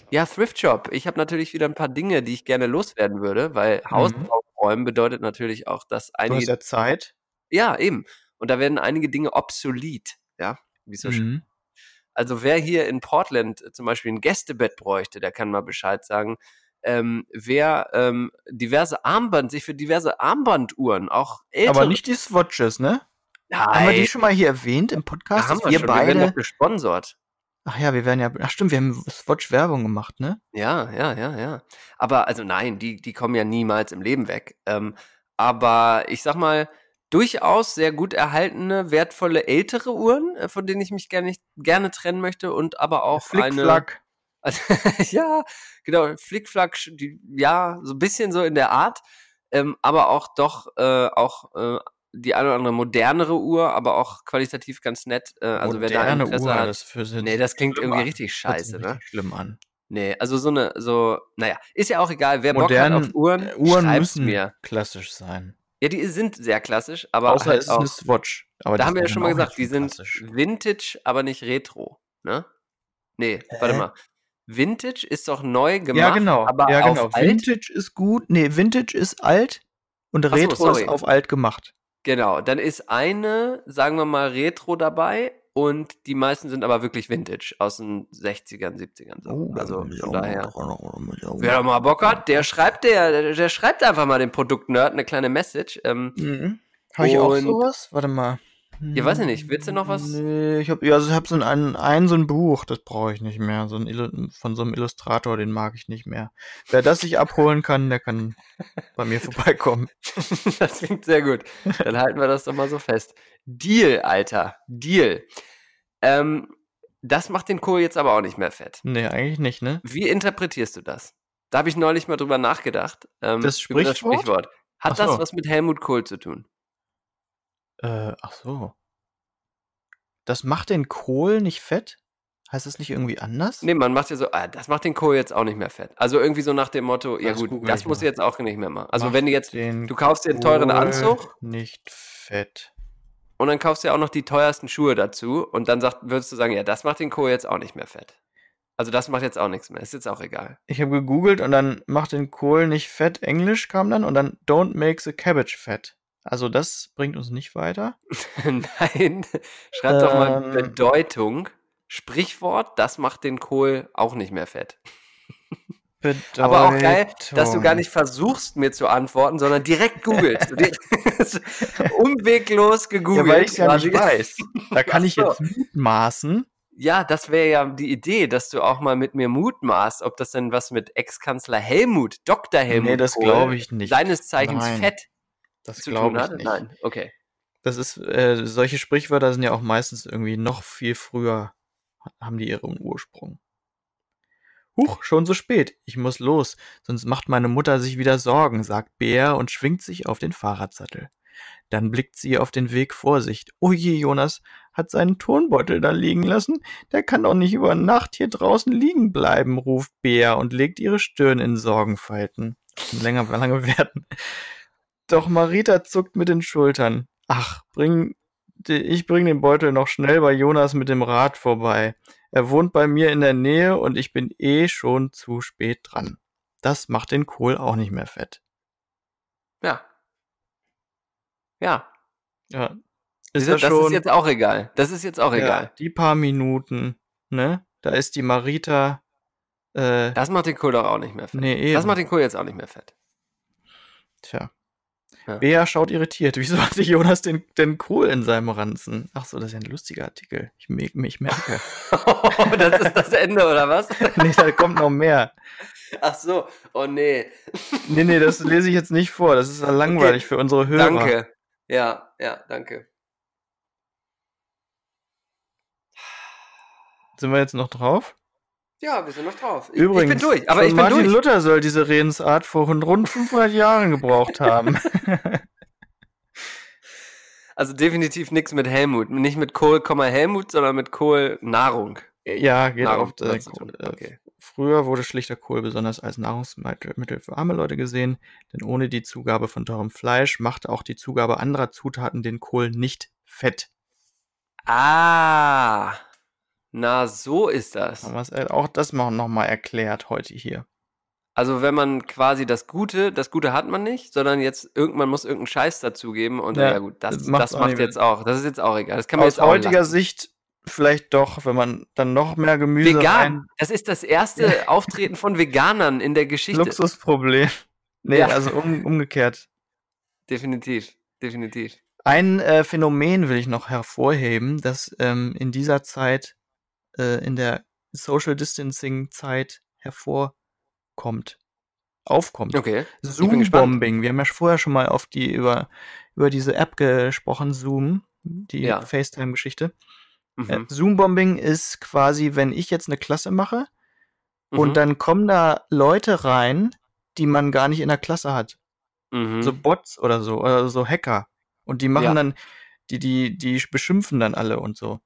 Ja, Thrift Shop. Ich habe natürlich wieder ein paar Dinge, die ich gerne loswerden würde, weil Haus Mhm. Aufräumen bedeutet natürlich auch, dass Du hast einige. ja Zeit. Ja, eben. Und da werden einige Dinge obsolet. Ja, wie so schön. Mhm. Also wer hier in Portland zum Beispiel ein Gästebett bräuchte, der kann mal Bescheid sagen. Ähm, wer ähm, diverse Armband, sich für diverse Armbanduhren, auch ältere. Aber nicht die Swatches, ne? Nein, Haben wir die schon mal hier erwähnt im Podcast? haben dass wir wir schon. Wir werden beide. doch gesponsert. Ach ja, wir werden ja. Ach stimmt, wir haben Swatch-Werbung gemacht, ne? Ja, ja, ja, ja. Aber also nein, die, die kommen ja niemals im Leben weg. Ähm, aber ich sag mal, durchaus sehr gut erhaltene, wertvolle ältere Uhren, äh, von denen ich mich gerne, gerne trennen möchte und aber auch eine. Flickflack. Also, ja, genau, Flickflack, die, ja, so ein bisschen so in der Art, ähm, aber auch doch äh, auch äh, die eine oder andere modernere Uhr, aber auch qualitativ ganz nett. Äh, also wer da Moderne Interesse Uhr, hat, das für nee, das klingt irgendwie an. richtig scheiße, ne? Schlimm an. Nee, also so eine, so, naja, ist ja auch egal, wer Bock Modern, hat auf Uhren, äh, Uhren müssen mir. klassisch sein. Ja, die sind sehr klassisch, aber Außer halt es ist auch, eine Swatch. Aber da haben wir ja schon mal gesagt, die so sind klassisch. Vintage, aber nicht Retro, ne? Nee, warte Hä? mal. Vintage ist doch neu gemacht, Ja, genau. aber ja, auf genau. alt. Vintage ist gut. Nee, Vintage ist alt und so, Retro sorry. ist auf alt gemacht. Genau, dann ist eine, sagen wir mal, Retro dabei und die meisten sind aber wirklich Vintage aus den 60ern, 70ern. So. Oh, also von daher. Ja, Wer da mal Bock hat, der schreibt der, der, schreibt einfach mal dem Produktnerd eine kleine Message. Ähm, Mhm. Habe ich auch sowas? Warte mal. Ja, weiß ich nicht. Willst du noch was? Nee, ich habe ja, also ich hab so ein, ein, so ein Buch, das brauche ich nicht mehr. So ein von so einem Illustrator, den mag ich nicht mehr. Wer das sich abholen kann, der kann bei mir vorbeikommen. das klingt sehr gut. Dann halten wir das doch mal so fest. Deal, Alter. Deal. Ähm, das macht den Kohl jetzt aber auch nicht mehr fett. Nee, eigentlich nicht, ne? Wie interpretierst du das? Da habe ich neulich mal drüber nachgedacht. Ähm, Das über Sprichwort? Hat Ach das so. was mit Helmut Kohl zu tun? Äh, ach so. Das macht den Kohl nicht fett? Heißt das nicht irgendwie anders? Nee, man macht ja so, ah, das macht den Kohl jetzt auch nicht mehr fett. Also irgendwie so nach dem Motto, ja Das gut, das ich musst du jetzt auch nicht mehr machen. Also Macht wenn du jetzt, den du kaufst dir einen teuren Kohl Anzug Nicht fett. und dann kaufst du ja auch noch die teuersten Schuhe dazu und dann sagt, würdest du sagen, ja, das macht den Kohl jetzt auch nicht mehr fett. Also das macht jetzt auch nichts mehr, ist jetzt auch egal. Ich habe gegoogelt und dann macht den Kohl nicht fett. Englisch kam dann und dann don't make the cabbage fat. Also das bringt uns nicht weiter. Nein, schreib doch mal Ähm. Bedeutung. Sprichwort, das macht den Kohl auch nicht mehr fett. Bedeutung. Aber auch geil, dass du gar nicht versuchst, mir zu antworten, sondern direkt googelst. Umweglos Ja, gegoogelt. weil ich es ja nicht weiß. Da kann ich jetzt mutmaßen. Ja, das wäre ja die Idee, dass du auch mal mit mir mutmaßt, ob das denn was mit Ex-Kanzler Helmut, Dr. Helmut Nee, das glaube ich nicht. seines Zeichens Nein, Fett Das glaube ich nicht. Nein, okay. Das ist, äh, solche Sprichwörter sind ja auch meistens irgendwie noch viel früher, haben die ihren Ursprung. Huch, schon so spät. Ich muss los, sonst macht meine Mutter sich wieder Sorgen, sagt Bär und schwingt sich auf den Fahrradsattel. Dann blickt sie auf den Weg vor sich. Oh je, Jonas hat seinen Turnbeutel da liegen lassen. Der kann doch nicht über Nacht hier draußen liegen bleiben, ruft Bär und legt ihre Stirn in Sorgenfalten. Länger, lange werden. Doch Marita zuckt mit den Schultern. Ach, bring, ich bring den Beutel noch schnell bei Jonas mit dem Rad vorbei. Er wohnt bei mir in der Nähe und ich bin eh schon zu spät dran. Das macht den Kohl auch nicht mehr fett. Ja. Ja. Ja. Ist das, das ist jetzt auch egal. Das ist jetzt auch ja, egal. die paar Minuten, ne? Da ist die Marita. Äh, Das macht den Kohl doch auch nicht mehr fett. nee, eben. Das macht den Kohl jetzt auch nicht mehr fett. Tja. Ja. Bea schaut irritiert. Wieso hat sich Jonas den, den Kohl in seinem Ranzen? Ach so, das ist ja ein lustiger Artikel. Ich, ich merke. das ist das Ende, oder was? nee, da kommt noch mehr. Ach so. Oh nee. Nee, nee, das lese ich jetzt nicht vor. Das ist ja langweilig für unsere Hörer. Danke. Ja, ja, danke. Sind wir jetzt noch drauf? Ja, wir sind noch drauf. Ich, Übrigens, ich bin durch, aber ich bin Martin durch. Luther soll diese Redensart vor rund- rund 500 Jahren gebraucht haben. Also definitiv nichts mit Helmut. Nicht mit Kohl, Helmut, sondern mit Kohl Nahrung. ja, geht Nahrung auf. Äh, tun. äh, Okay. Früher wurde schlichter Kohl besonders als Nahrungsmittel Mittel für arme Leute gesehen, denn ohne die Zugabe von teurem Fleisch machte auch die Zugabe anderer Zutaten den Kohl nicht fett. Ah. Na, so ist das. Es, äh, auch das mal nochmal erklärt heute hier. Also wenn man quasi das Gute, das Gute hat man nicht, sondern jetzt irgendwann muss irgendein Scheiß dazugeben und Ja, ja, gut, das, das das macht, auch nicht jetzt auch, das ist jetzt auch egal. Das kann man Aus jetzt auch heutiger lassen. Sicht vielleicht doch, wenn man dann noch mehr Gemüse Vegan. Das ist das erste Auftreten von Veganern in der Geschichte. Luxusproblem. Nee, Ja. also um, umgekehrt. Definitiv, definitiv. Ein äh, Phänomen will ich noch hervorheben, das ähm, in dieser Zeit, äh, in der Social Distancing Zeit hervorkommt, aufkommt. Okay. Zoom-Bombing. Wir haben ja vorher schon mal auf die über über diese App gesprochen, Zoom, die Ja. FaceTime-Geschichte. Äh, Mhm. Zoom-Bombing ist quasi, wenn ich jetzt eine Klasse mache Mhm. und dann kommen da Leute rein, die man gar nicht in der Klasse hat. Mhm. So Bots oder so, oder so Hacker. Und die machen Ja. dann, die, die, die beschimpfen dann alle und so.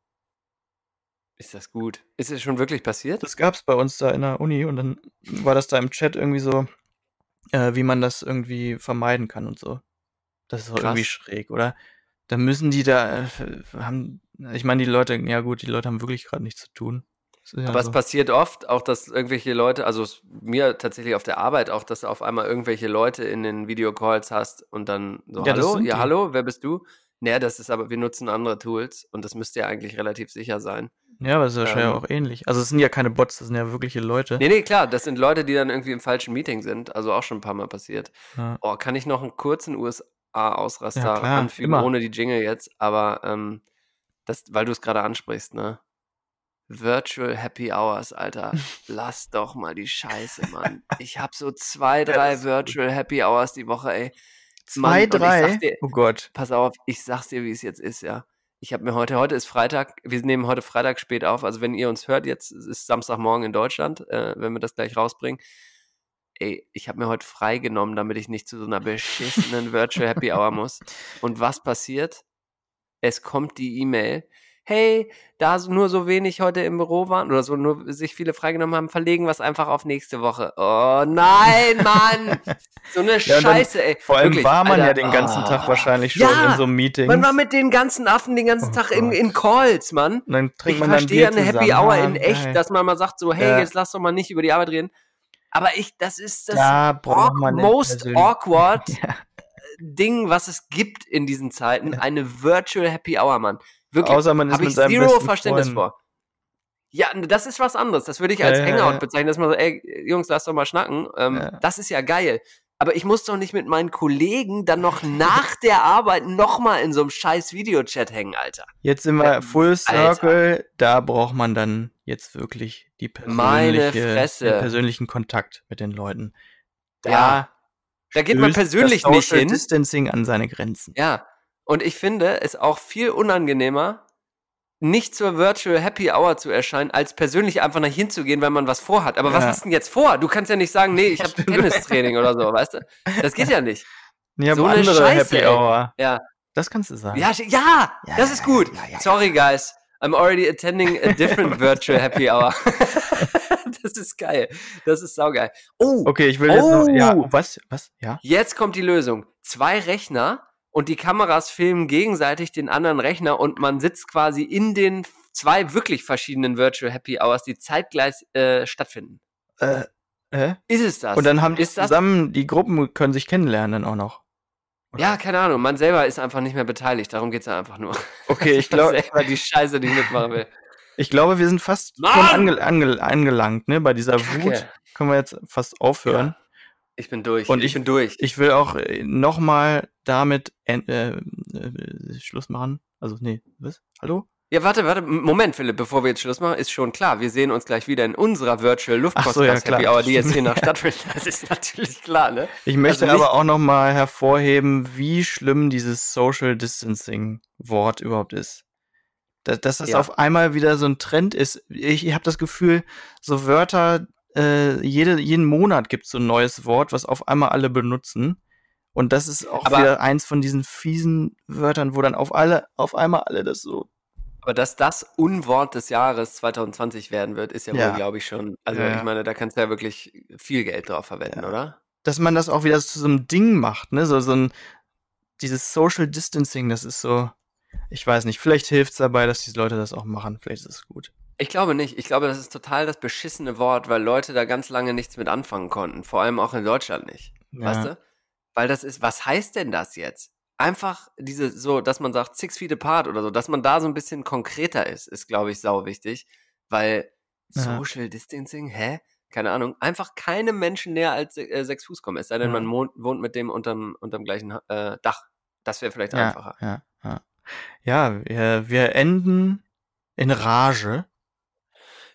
Ist das gut? Ist es schon wirklich passiert? Das gab's bei uns da in der Uni und dann war das da im Chat irgendwie so, äh, wie man das irgendwie vermeiden kann und so. Das ist doch irgendwie schräg, oder? Da müssen die da, äh, haben, ich meine, die Leute, ja gut, die Leute haben wirklich gerade nichts zu tun. Ja Aber es so. passiert oft auch, dass irgendwelche Leute, also es- mir tatsächlich auf der Arbeit auch, dass du auf einmal irgendwelche Leute in den Videocalls hast und dann so, Ja, hallo, ja, die. hallo, wer bist du? Naja, das ist aber, wir nutzen andere Tools und das müsste ja eigentlich relativ sicher sein. Ja, aber das ist wahrscheinlich ähm, auch ähnlich. Also es sind ja keine Bots, das sind ja wirkliche Leute. Nee, nee, klar, das sind Leute, die dann irgendwie im falschen Meeting sind, also auch schon ein paar Mal passiert. Ja. Oh, kann ich noch einen kurzen USA-Ausraster Ja, klar, anfügen, immer. ohne die Jingle jetzt, aber ähm, das, weil du es gerade ansprichst, ne? Virtual Happy Hours, Alter. Lass doch mal die Scheiße, Mann. Ich hab so zwei, drei ist gut. Virtual Happy Hours die Woche, ey. Zwei, Mann, drei? dir- Oh Gott. Pass auf, ich sag's dir, wie es jetzt ist, ja. Ich habe mir heute, heute ist Freitag, wir nehmen heute Freitag spät auf, also wenn ihr uns hört, jetzt ist Samstagmorgen in Deutschland, äh, wenn wir das gleich rausbringen. Ey, ich habe mir heute frei genommen, damit ich nicht zu so einer beschissenen Virtual Happy Hour muss. Und was passiert? Es kommt die E-Mail. Hey, da nur so wenig heute im Büro waren oder so nur sich viele freigenommen haben, verlegen wir es einfach auf nächste Woche. Oh nein, Mann! So eine Ja, und dann- Scheiße, ey. Vor allem Wirklich, war man ja Alter. den ganzen Tag Ah. wahrscheinlich schon Ja, in so Meetings. Man war mit den ganzen Affen den ganzen Oh Tag in, in Calls, Mann. und dann trinkt Ich man verstehe Bier eine Happy. Hour Ah, in echt, geil. dass man mal sagt so, hey, Ja. jetzt lass doch mal nicht über die Arbeit reden. Aber ich, das ist das Da most awkward Ja. Ding, was es gibt in diesen Zeiten. Eine Virtual Happy Hour, Mann. Wirklich. Außer man ist Habe mit ich seinem zero Verständnis Freund. vor. Ja, das ist was anderes. Das würde ich als ja, Hangout ja. bezeichnen, dass man so, ey, Jungs, lass doch mal schnacken. Ähm. Das ist ja geil. Aber ich muss doch nicht mit meinen Kollegen dann noch nach der Arbeit nochmal in so einem scheiß Videochat hängen, Alter. Jetzt sind wir Ja, Full Alter. Circle, da braucht man dann jetzt wirklich die persönliche, den persönlichen Kontakt mit den Leuten. Da, Ja. Da geht man persönlich das nicht hin. Distancing an seine Grenzen. Ja. Und ich finde es auch viel unangenehmer, nicht zur Virtual Happy Hour zu erscheinen, als persönlich einfach nach hinzugehen, weil man was vorhat. Aber was Ja. hast du denn jetzt vor? Du kannst ja nicht sagen, nee, ich habe. Tennistraining oder so, weißt du? Das geht ja nicht. Aber So eine andere Scheiße, Happy ey. Hour. Ja. Das kannst du sagen. Ja, ja, Ja, das ja, ist gut. ja, ja, ja. Sorry, guys. I'm already attending a different virtual Happy Hour. das ist geil. Das ist saugeil. Oh, Okay, ich will jetzt noch. Ja, Oh. was? Was? Ja? Jetzt kommt die Lösung. Zwei Rechner und die Kameras filmen gegenseitig den anderen Rechner und man sitzt quasi in den zwei wirklich verschiedenen Virtual Happy Hours, die zeitgleich äh, stattfinden. Äh, äh? Ist es das? Und dann haben die zusammen, die Gruppen können sich kennenlernen dann auch noch. Ja, keine Ahnung. Man selber ist einfach nicht mehr beteiligt. Darum geht's ja einfach nur. Okay, ich glaube, selber die Scheiße, die ich mitmachen will. ich glaube, wir sind fast ange ange angelangt, ne? Bei dieser Kacke. Wut können wir jetzt fast aufhören. Ich bin durch. Und ich, ich- bin durch. Ich will auch nochmal damit en- äh, äh, Schluss machen. Also, nee, was? Hallo? Ja, warte, warte. Moment, Philipp, bevor wir jetzt Schluss machen, ist schon klar. Wir sehen uns gleich wieder in unserer Virtual Ach so, ja. Happy Hour, die jetzt hier nach stattfindet. Das ist natürlich klar, ne? Ich möchte Also aber auch nochmal hervorheben, wie schlimm dieses Social Distancing Wort überhaupt ist. Dass, dass das Ja. auf einmal wieder so ein Trend ist. Ich, ich habe das Gefühl, so Wörter, äh, jede, jeden Monat gibt es so ein neues Wort, was auf einmal alle benutzen. Und das ist auch Aber- wieder eins von diesen fiesen Wörtern, wo dann auf alle, auf einmal alle das so. Aber dass das Unwort des Jahres 2020 werden wird, ist ja, Ja. wohl, glaube ich, schon. Also, Ja, ich meine, da kannst du ja wirklich viel Geld drauf verwenden, Ja. oder? Dass man das auch wieder zu so einem Ding macht, ne? So, so ein, dieses Social Distancing, das ist so, ich weiß nicht, vielleicht hilft es dabei, dass diese Leute das auch machen. Vielleicht ist es gut. Ich glaube nicht. Ich glaube, das ist total das beschissene Wort, weil Leute da ganz lange nichts mit anfangen konnten. Vor allem auch in Deutschland nicht. Ja. Weißt du? Weil das ist, was heißt denn das jetzt? Einfach diese, so, dass man sagt, six feet apart oder so, dass man da so ein bisschen konkreter ist, ist, glaube ich, sau wichtig. Weil Ja. Social Distancing, hä? Keine Ahnung. Einfach keine Menschen näher als äh, sechs Fuß kommen. Es sei denn, Ja. man wohnt, mit dem unterm, unterm gleichen äh, Dach. Das wäre vielleicht ja, einfacher. Ja, ja. ja wir, wir enden in Rage.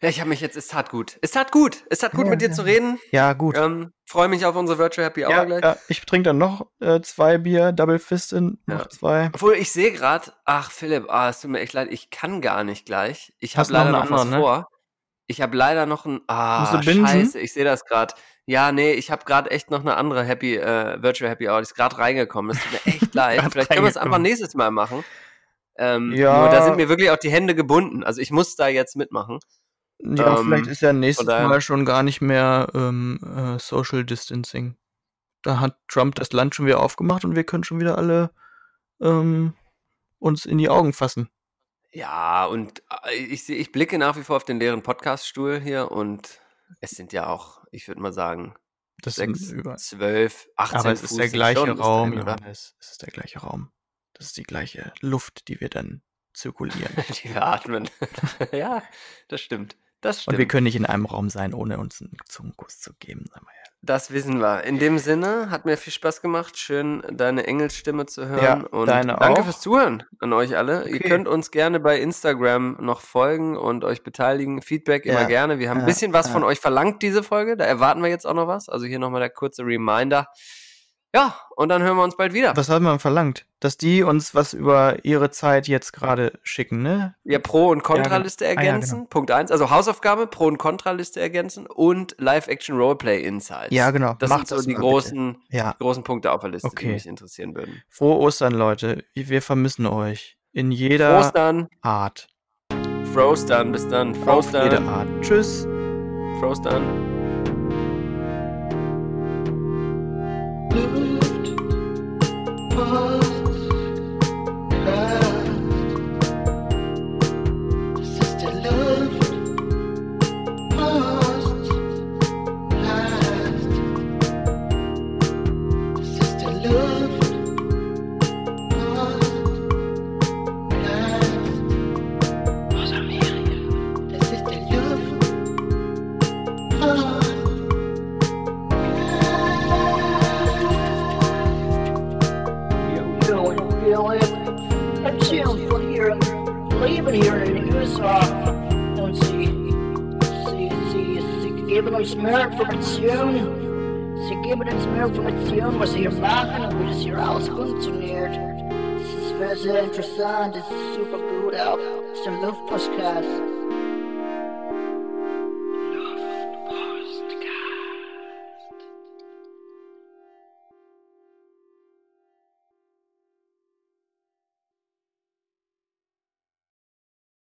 Ja, ich habe mich jetzt, es tat gut. Es tat gut. Es tat gut, Ja, mit dir ja. zu reden. Ja, gut. Ähm, Freue mich auf unsere Virtual Happy Hour ja, gleich. ja, ich trinke dann noch äh, zwei Bier, Double Fistin, noch Ja. zwei. Obwohl, ich sehe gerade, ach Philipp, ah, es tut mir echt leid, ich kann gar nicht gleich. Ich habe leider noch noch, was ne? vor. Ich habe leider noch ein, ah, scheiße, ich sehe das gerade. Ja, nee, ich habe gerade echt noch eine andere Happy, äh, Virtual Happy Hour, die ist gerade reingekommen. Es tut mir echt leid. Vielleicht können wir es einfach nächstes Mal machen. Ähm, Ja. Nur da sind mir wirklich auch die Hände gebunden. Also ich muss da jetzt mitmachen. Ja, Ähm, vielleicht ist ja nächstes daher- Mal schon gar nicht mehr ähm, äh, Social Distancing. Da hat Trump das Land schon wieder aufgemacht und wir können schon wieder alle ähm, uns in die Augen fassen. Ja, und äh, ich, ich blicke nach wie vor auf den leeren Podcaststuhl hier und es sind ja auch, ich würde mal sagen, Das sechs, sind über. zwölf, 18 Aber es ist Fuß der sind gleiche bis Raum, dahin, oder? Johannes. Es ist der gleiche Raum. Das ist die gleiche Luft, die wir dann zirkulieren. Die wir atmen. ja, das stimmt. Das Und stimmt. wir können nicht in einem Raum sein, ohne uns einen Zungenkuss zu geben. Das wissen wir. In dem Sinne, hat mir viel Spaß gemacht. Schön, deine Engelsstimme zu hören. Ja, und deine danke auch. fürs Zuhören an euch alle. Ihr Okay. könnt uns gerne bei Instagram noch folgen und euch beteiligen. Feedback immer Ja, gerne. Wir haben ein ja, bisschen was von euch verlangt, diese Folge. Da erwarten wir jetzt auch noch was. Also hier nochmal der kurze Reminder. Ja, und dann hören wir uns bald wieder. Was hat man verlangt? Dass die uns was über ihre Zeit jetzt gerade schicken, ne? Ja, Pro- und genau. Kontraliste Ah, ja, ergänzen. genau. Punkt 1. Also Hausaufgabe, Pro- und Kontraliste ergänzen und Live-Action-Roleplay-Insights. Ja, genau. Das Macht sind so das die großen, Ja. großen Punkte auf der Liste, die Okay. mich interessieren würden. Frohe Ostern, Leute. Wir vermissen euch. In jeder Prost dann. Art. Frost dann. Bis dann. Auf Frost jede. Art. Tschüss. Frost